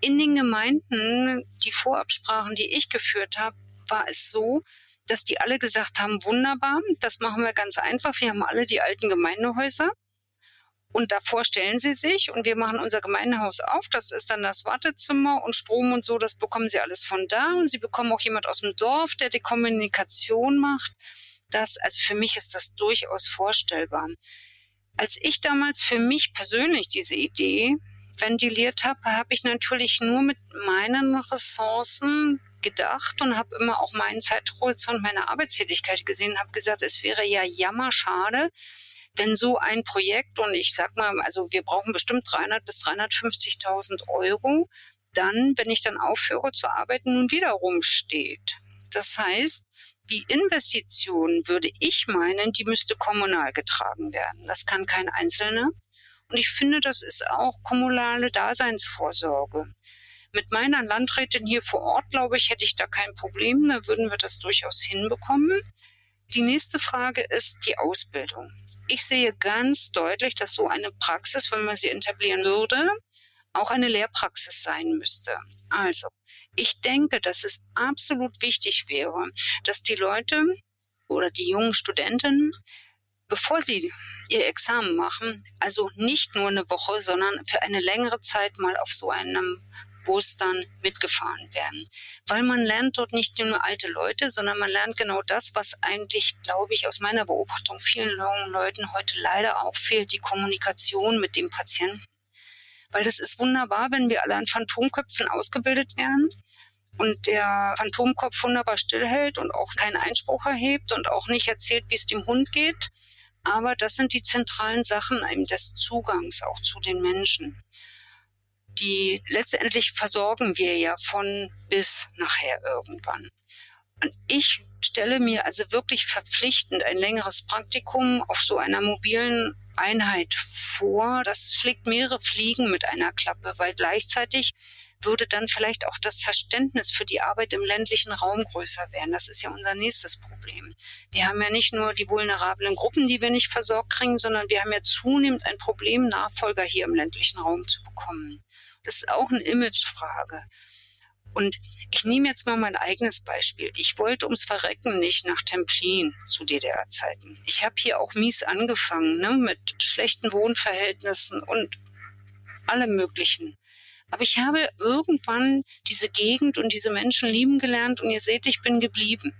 In den Gemeinden, die Vorabsprachen, die ich geführt habe, war es so, dass die alle gesagt haben, wunderbar, das machen wir ganz einfach. Wir haben alle die alten Gemeindehäuser. Und davor stellen sie sich und wir machen unser Gemeindehaus auf. Das ist dann das Wartezimmer und Strom und so, das bekommen sie alles von da. Und sie bekommen auch jemand aus dem Dorf, der die Kommunikation macht. Das, also für mich ist das durchaus vorstellbar. Als ich damals für mich persönlich diese Idee ventiliert habe, habe ich natürlich nur mit meinen Ressourcen gedacht und habe immer auch meinen Zeithorizont, meine Arbeitstätigkeit gesehen, habe gesagt, es wäre ja jammerschade, wenn so ein Projekt und ich sag mal, also wir brauchen bestimmt 300 bis 350.000 Euro, dann, wenn ich dann aufhöre zu arbeiten, nun wieder rumsteht. Das heißt, die Investition würde ich meinen, die müsste kommunal getragen werden. Das kann kein Einzelner. Und ich finde, das ist auch kommunale Daseinsvorsorge. Mit meiner Landrätin hier vor Ort, glaube ich, hätte ich da kein Problem. Da würden wir das durchaus hinbekommen. Die nächste Frage ist die Ausbildung. Ich sehe ganz deutlich, dass so eine Praxis, wenn man sie etablieren würde, auch eine Lehrpraxis sein müsste. Also, ich denke, dass es absolut wichtig wäre, dass die Leute oder die jungen Studenten, bevor sie ihr Examen machen, also nicht nur eine Woche, sondern für eine längere Zeit mal auf so einem Bus mitgefahren werden. Weil man lernt dort nicht nur alte Leute, sondern man lernt genau das, was eigentlich, glaube ich, aus meiner Beobachtung vielen jungen Leuten heute leider auch fehlt, die Kommunikation mit dem Patienten. Weil das ist wunderbar, wenn wir alle an Phantomköpfen ausgebildet werden und der Phantomkopf wunderbar stillhält und auch keinen Einspruch erhebt und auch nicht erzählt, wie es dem Hund geht. Aber das sind die zentralen Sachen eben des Zugangs auch zu den Menschen die letztendlich versorgen wir ja von bis nachher irgendwann. Und ich stelle mir also wirklich verpflichtend ein längeres Praktikum auf so einer mobilen Einheit vor. Das schlägt mehrere Fliegen mit einer Klappe, weil gleichzeitig würde dann vielleicht auch das Verständnis für die Arbeit im ländlichen Raum größer werden. Das ist ja unser nächstes Problem. Wir haben ja nicht nur die vulnerablen Gruppen, die wir nicht versorgt kriegen, sondern wir haben ja zunehmend ein Problem, Nachfolger hier im ländlichen Raum zu bekommen. Ist auch eine Imagefrage. Und ich nehme jetzt mal mein eigenes Beispiel. Ich wollte ums Verrecken nicht nach Templin zu DDR-Zeiten. Ich habe hier auch mies angefangen, ne, mit schlechten Wohnverhältnissen und allem Möglichen. Aber ich habe irgendwann diese Gegend und diese Menschen lieben gelernt und ihr seht, ich bin geblieben.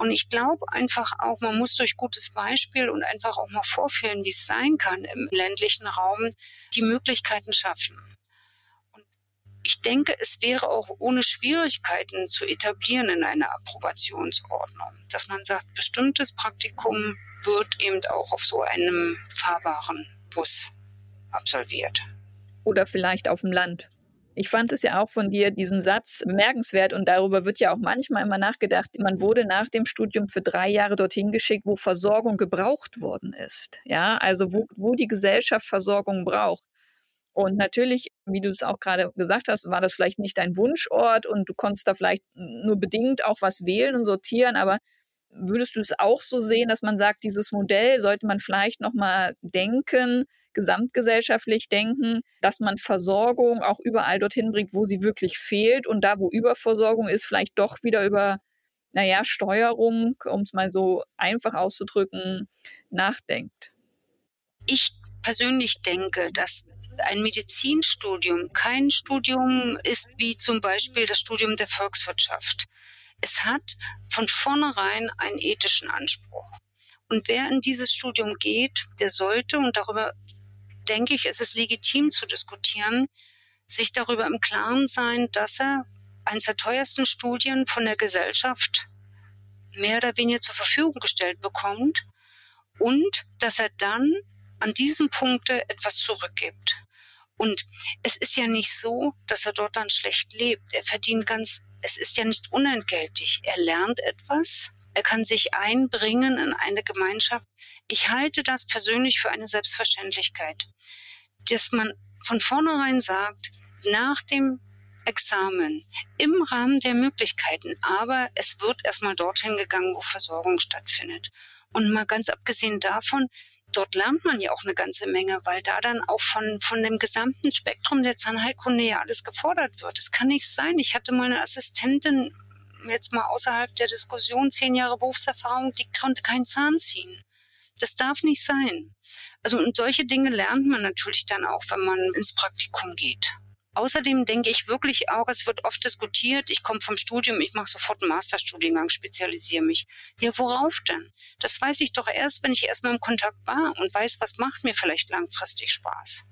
Und ich glaube einfach auch, man muss durch gutes Beispiel und einfach auch mal vorführen, wie es sein kann im ländlichen Raum, die Möglichkeiten schaffen. Und ich denke, es wäre auch ohne Schwierigkeiten zu etablieren in einer Approbationsordnung, dass man sagt, bestimmtes Praktikum wird eben auch auf so einem fahrbaren Bus absolviert. Oder vielleicht auf dem Land. Ich fand es ja auch von dir, diesen Satz, bemerkenswert und darüber wird ja auch manchmal immer nachgedacht. Man wurde nach dem Studium für drei Jahre dorthin geschickt, wo Versorgung gebraucht worden ist. Ja, also wo, wo die Gesellschaft Versorgung braucht. Und natürlich, wie du es auch gerade gesagt hast, war das vielleicht nicht dein Wunschort und du konntest da vielleicht nur bedingt auch was wählen und sortieren, aber würdest du es auch so sehen, dass man sagt, dieses Modell sollte man vielleicht nochmal denken, gesamtgesellschaftlich denken, dass man Versorgung auch überall dorthin bringt, wo sie wirklich fehlt und da, wo Überversorgung ist, vielleicht doch wieder über, naja, Steuerung, um es mal so einfach auszudrücken, nachdenkt. Ich persönlich denke, dass ein Medizinstudium kein Studium ist wie zum Beispiel das Studium der Volkswirtschaft. Es hat von vornherein einen ethischen Anspruch. Und wer in dieses Studium geht, der sollte, und darüber denke ich, ist es legitim zu diskutieren, sich darüber im Klaren sein, dass er eines der teuersten Studien von der Gesellschaft mehr oder weniger zur Verfügung gestellt bekommt und dass er dann an diesem Punkte etwas zurückgibt. Und es ist ja nicht so, dass er dort dann schlecht lebt. Er verdient ganz, es ist ja nicht unentgeltlich. Er lernt etwas, er kann sich einbringen in eine Gemeinschaft. Ich halte das persönlich für eine Selbstverständlichkeit, dass man von vornherein sagt, nach dem Examen im Rahmen der Möglichkeiten, aber es wird erstmal dorthin gegangen, wo Versorgung stattfindet. Und mal ganz abgesehen davon, dort lernt man ja auch eine ganze Menge, weil da dann auch von, von dem gesamten Spektrum der Zahnheilkunde ja alles gefordert wird. Es kann nicht sein. Ich hatte meine Assistentin jetzt mal außerhalb der Diskussion zehn Jahre Berufserfahrung, die konnte keinen Zahn ziehen. Das darf nicht sein. Also und solche Dinge lernt man natürlich dann auch, wenn man ins Praktikum geht. Außerdem denke ich wirklich auch, es wird oft diskutiert, ich komme vom Studium, ich mache sofort einen Masterstudiengang, spezialisiere mich. Ja, worauf denn? Das weiß ich doch erst, wenn ich erstmal im Kontakt war und weiß, was macht mir vielleicht langfristig Spaß.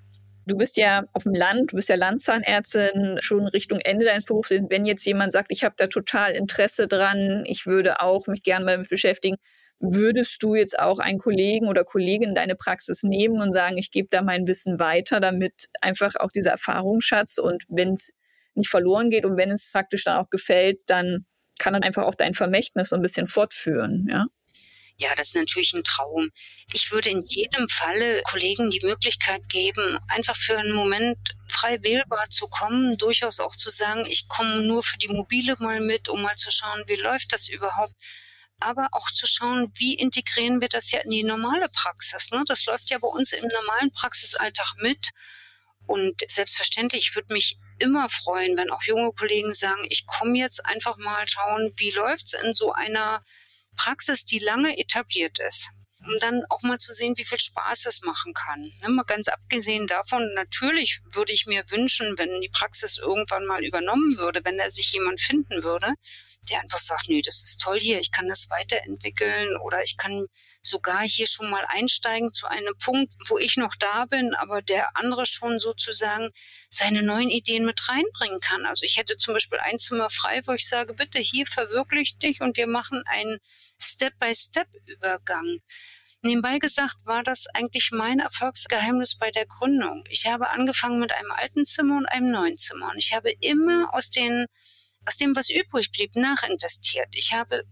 Du bist ja auf dem Land, du bist ja Landzahnärztin schon Richtung Ende deines Berufs. Wenn jetzt jemand sagt, ich habe da total Interesse dran, ich würde auch mich gerne damit beschäftigen, Würdest du jetzt auch einen Kollegen oder Kollegin deine Praxis nehmen und sagen, ich gebe da mein Wissen weiter, damit einfach auch dieser Erfahrungsschatz und wenn es nicht verloren geht und wenn es praktisch dann auch gefällt, dann kann dann einfach auch dein Vermächtnis so ein bisschen fortführen, ja? Ja, das ist natürlich ein Traum. Ich würde in jedem Falle Kollegen die Möglichkeit geben, einfach für einen Moment frei wählbar zu kommen, durchaus auch zu sagen, ich komme nur für die Mobile mal mit, um mal zu schauen, wie läuft das überhaupt aber auch zu schauen, wie integrieren wir das ja in die normale Praxis. Ne? Das läuft ja bei uns im normalen Praxisalltag mit. Und selbstverständlich, ich würde mich immer freuen, wenn auch junge Kollegen sagen, ich komme jetzt einfach mal schauen, wie läuft's in so einer Praxis, die lange etabliert ist um dann auch mal zu sehen, wie viel Spaß es machen kann. Ne, mal ganz abgesehen davon, natürlich würde ich mir wünschen, wenn die Praxis irgendwann mal übernommen würde, wenn da sich jemand finden würde, der einfach sagt, nee, das ist toll hier, ich kann das weiterentwickeln oder ich kann sogar hier schon mal einsteigen zu einem Punkt, wo ich noch da bin, aber der andere schon sozusagen seine neuen Ideen mit reinbringen kann. Also ich hätte zum Beispiel ein Zimmer frei, wo ich sage, bitte hier verwirklich dich und wir machen einen Step-by-Step-Übergang. Nebenbei gesagt war das eigentlich mein Erfolgsgeheimnis bei der Gründung. Ich habe angefangen mit einem alten Zimmer und einem neuen Zimmer und ich habe immer aus den aus dem, was übrig blieb, nachinvestiert. Ich habe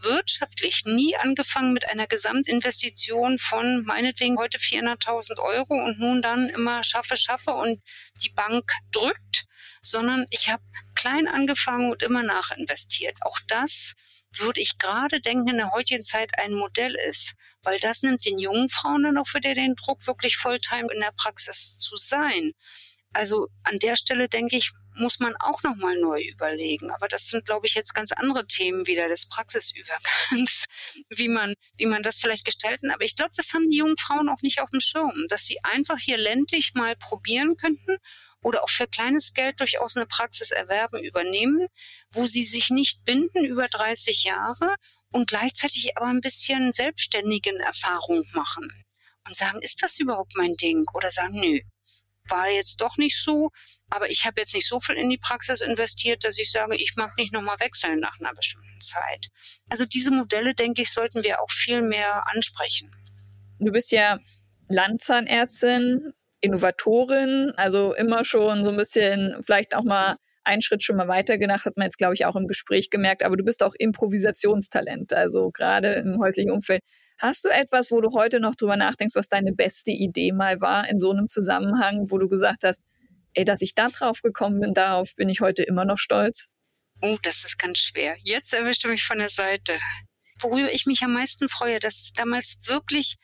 wirtschaftlich nie angefangen mit einer Gesamtinvestition von meinetwegen heute 400.000 Euro und nun dann immer schaffe, schaffe und die Bank drückt, sondern ich habe klein angefangen und immer nachinvestiert. Auch das würde ich gerade denken, in der heutigen Zeit ein Modell ist, weil das nimmt den jungen Frauen dann auch wieder den Druck, wirklich Volltime in der Praxis zu sein. Also an der Stelle denke ich, muss man auch nochmal neu überlegen. Aber das sind, glaube ich, jetzt ganz andere Themen wieder des Praxisübergangs, wie man, wie man das vielleicht gestalten. Aber ich glaube, das haben die jungen Frauen auch nicht auf dem Schirm, dass sie einfach hier ländlich mal probieren könnten oder auch für kleines Geld durchaus eine Praxis erwerben, übernehmen, wo sie sich nicht binden über 30 Jahre und gleichzeitig aber ein bisschen selbstständigen Erfahrung machen und sagen, ist das überhaupt mein Ding? Oder sagen, nö, war jetzt doch nicht so, aber ich habe jetzt nicht so viel in die Praxis investiert, dass ich sage, ich mag nicht nochmal wechseln nach einer bestimmten Zeit. Also diese Modelle, denke ich, sollten wir auch viel mehr ansprechen. Du bist ja Landzahnärztin, Innovatorin, also immer schon so ein bisschen vielleicht auch mal einen Schritt schon mal weiter gedacht, hat man jetzt, glaube ich, auch im Gespräch gemerkt, aber du bist auch Improvisationstalent, also gerade im häuslichen Umfeld. Hast du etwas, wo du heute noch drüber nachdenkst, was deine beste Idee mal war in so einem Zusammenhang, wo du gesagt hast, ey, dass ich da drauf gekommen bin, darauf bin ich heute immer noch stolz? Oh, das ist ganz schwer. Jetzt erwischte mich von der Seite. Worüber ich mich am meisten freue, dass damals wirklich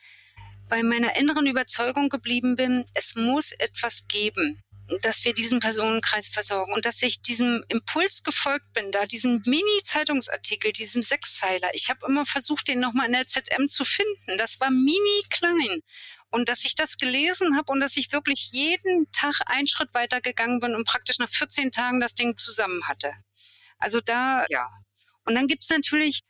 bei meiner inneren Überzeugung geblieben bin, es muss etwas geben, dass wir diesen Personenkreis versorgen und dass ich diesem Impuls gefolgt bin, da diesen Mini-Zeitungsartikel, diesem Sechszeiler. Ich habe immer versucht, den nochmal in der ZM zu finden. Das war mini klein. Und dass ich das gelesen habe und dass ich wirklich jeden Tag einen Schritt weiter gegangen bin und praktisch nach 14 Tagen das Ding zusammen hatte. Also da, ja. Und dann gibt's natürlich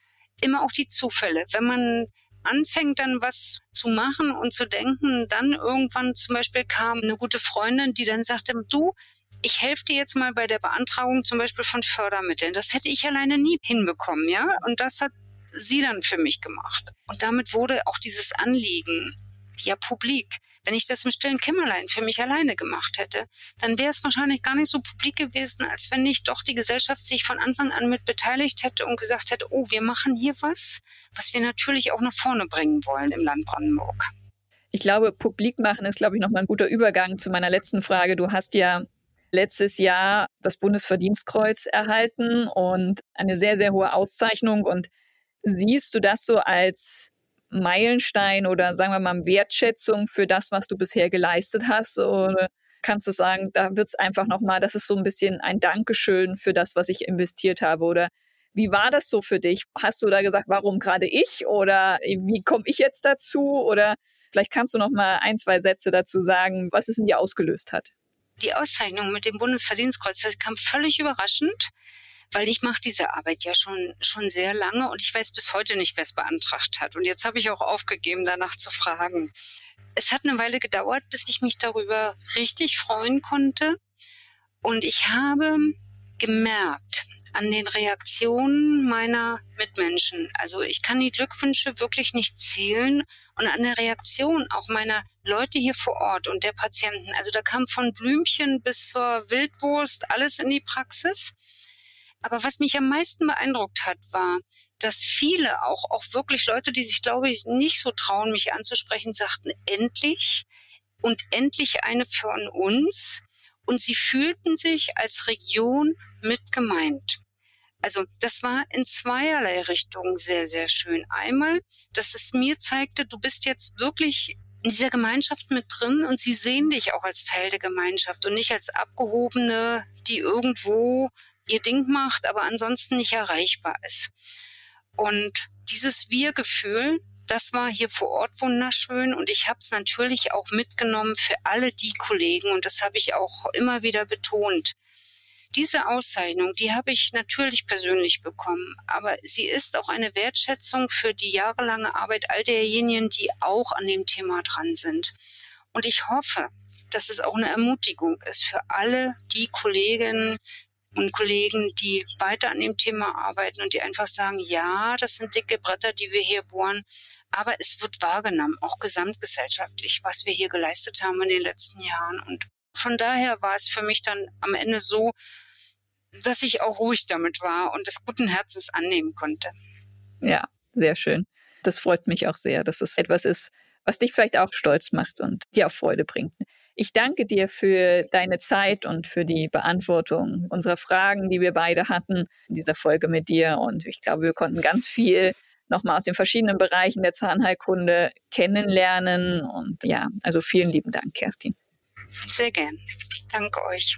immer auch die Zufälle. Wenn man anfängt dann was zu machen und zu denken, dann irgendwann zum Beispiel kam eine gute Freundin, die dann sagte, du, ich helfe dir jetzt mal bei der Beantragung zum Beispiel von Fördermitteln. Das hätte ich alleine nie hinbekommen, ja. Und das hat sie dann für mich gemacht. Und damit wurde auch dieses Anliegen ja publik. Wenn ich das im stillen Kämmerlein für mich alleine gemacht hätte, dann wäre es wahrscheinlich gar nicht so publik gewesen, als wenn nicht doch die Gesellschaft sich von Anfang an mit beteiligt hätte und gesagt hätte, oh, wir machen hier was, was wir natürlich auch nach vorne bringen wollen im Land Brandenburg. Ich glaube, publik machen ist, glaube ich, nochmal ein guter Übergang zu meiner letzten Frage. Du hast ja letztes Jahr das Bundesverdienstkreuz erhalten und eine sehr, sehr hohe Auszeichnung. Und siehst du das so als Meilenstein oder sagen wir mal Wertschätzung für das, was du bisher geleistet hast? Oder kannst du sagen, da wird es einfach nochmal, das ist so ein bisschen ein Dankeschön für das, was ich investiert habe? Oder wie war das so für dich? Hast du da gesagt, warum gerade ich? Oder wie komme ich jetzt dazu? Oder vielleicht kannst du noch mal ein, zwei Sätze dazu sagen, was es in dir ausgelöst hat. Die Auszeichnung mit dem Bundesverdienstkreuz, das kam völlig überraschend weil ich mache diese Arbeit ja schon, schon sehr lange und ich weiß bis heute nicht, wer es beantragt hat. Und jetzt habe ich auch aufgegeben, danach zu fragen. Es hat eine Weile gedauert, bis ich mich darüber richtig freuen konnte. Und ich habe gemerkt an den Reaktionen meiner Mitmenschen, also ich kann die Glückwünsche wirklich nicht zählen und an der Reaktion auch meiner Leute hier vor Ort und der Patienten. Also da kam von Blümchen bis zur Wildwurst alles in die Praxis. Aber was mich am meisten beeindruckt hat, war, dass viele, auch, auch wirklich Leute, die sich, glaube ich, nicht so trauen, mich anzusprechen, sagten, endlich und endlich eine von uns. Und sie fühlten sich als Region mit gemeint. Also das war in zweierlei Richtungen sehr, sehr schön. Einmal, dass es mir zeigte, du bist jetzt wirklich in dieser Gemeinschaft mit drin und sie sehen dich auch als Teil der Gemeinschaft und nicht als Abgehobene, die irgendwo ihr Ding macht, aber ansonsten nicht erreichbar ist. Und dieses Wir-Gefühl, das war hier vor Ort wunderschön und ich habe es natürlich auch mitgenommen für alle die Kollegen und das habe ich auch immer wieder betont. Diese Auszeichnung, die habe ich natürlich persönlich bekommen, aber sie ist auch eine Wertschätzung für die jahrelange Arbeit all derjenigen, die auch an dem Thema dran sind. Und ich hoffe, dass es auch eine Ermutigung ist für alle die Kollegen, und Kollegen, die weiter an dem Thema arbeiten und die einfach sagen, ja, das sind dicke Bretter, die wir hier bohren, aber es wird wahrgenommen, auch gesamtgesellschaftlich, was wir hier geleistet haben in den letzten Jahren. Und von daher war es für mich dann am Ende so, dass ich auch ruhig damit war und des guten Herzens annehmen konnte. Ja, sehr schön. Das freut mich auch sehr, dass es etwas ist, was dich vielleicht auch stolz macht und dir auch Freude bringt. Ich danke dir für deine Zeit und für die Beantwortung unserer Fragen, die wir beide hatten in dieser Folge mit dir. Und ich glaube, wir konnten ganz viel nochmal aus den verschiedenen Bereichen der Zahnheilkunde kennenlernen. Und ja, also vielen lieben Dank, Kerstin. Sehr gern. Danke euch.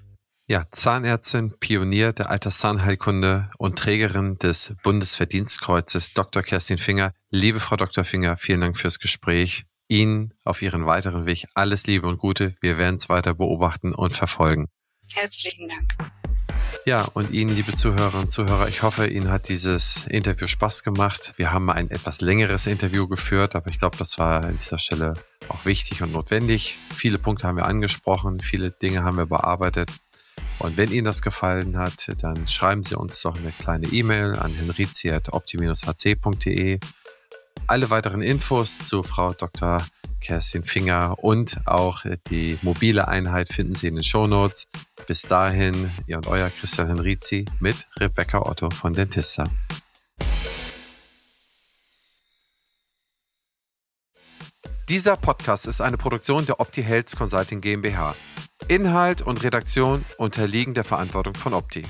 Ja, Zahnärztin, Pionier der Alterszahnheilkunde und Trägerin des Bundesverdienstkreuzes, Dr. Kerstin Finger. Liebe Frau Dr. Finger, vielen Dank fürs Gespräch. Ihnen auf Ihren weiteren Weg alles Liebe und Gute. Wir werden es weiter beobachten und verfolgen. Herzlichen Dank. Ja, und Ihnen, liebe Zuhörerinnen und Zuhörer, ich hoffe, Ihnen hat dieses Interview Spaß gemacht. Wir haben ein etwas längeres Interview geführt, aber ich glaube, das war an dieser Stelle auch wichtig und notwendig. Viele Punkte haben wir angesprochen, viele Dinge haben wir bearbeitet. Und wenn Ihnen das gefallen hat, dann schreiben Sie uns doch eine kleine E-Mail an henrizi.opti-hc.de alle weiteren Infos zu Frau Dr. Kerstin Finger und auch die mobile Einheit finden Sie in den Show Notes. Bis dahin, ihr und euer Christian Henrizi mit Rebecca Otto von Dentista. Dieser Podcast ist eine Produktion der Opti Health Consulting GmbH. Inhalt und Redaktion unterliegen der Verantwortung von Opti.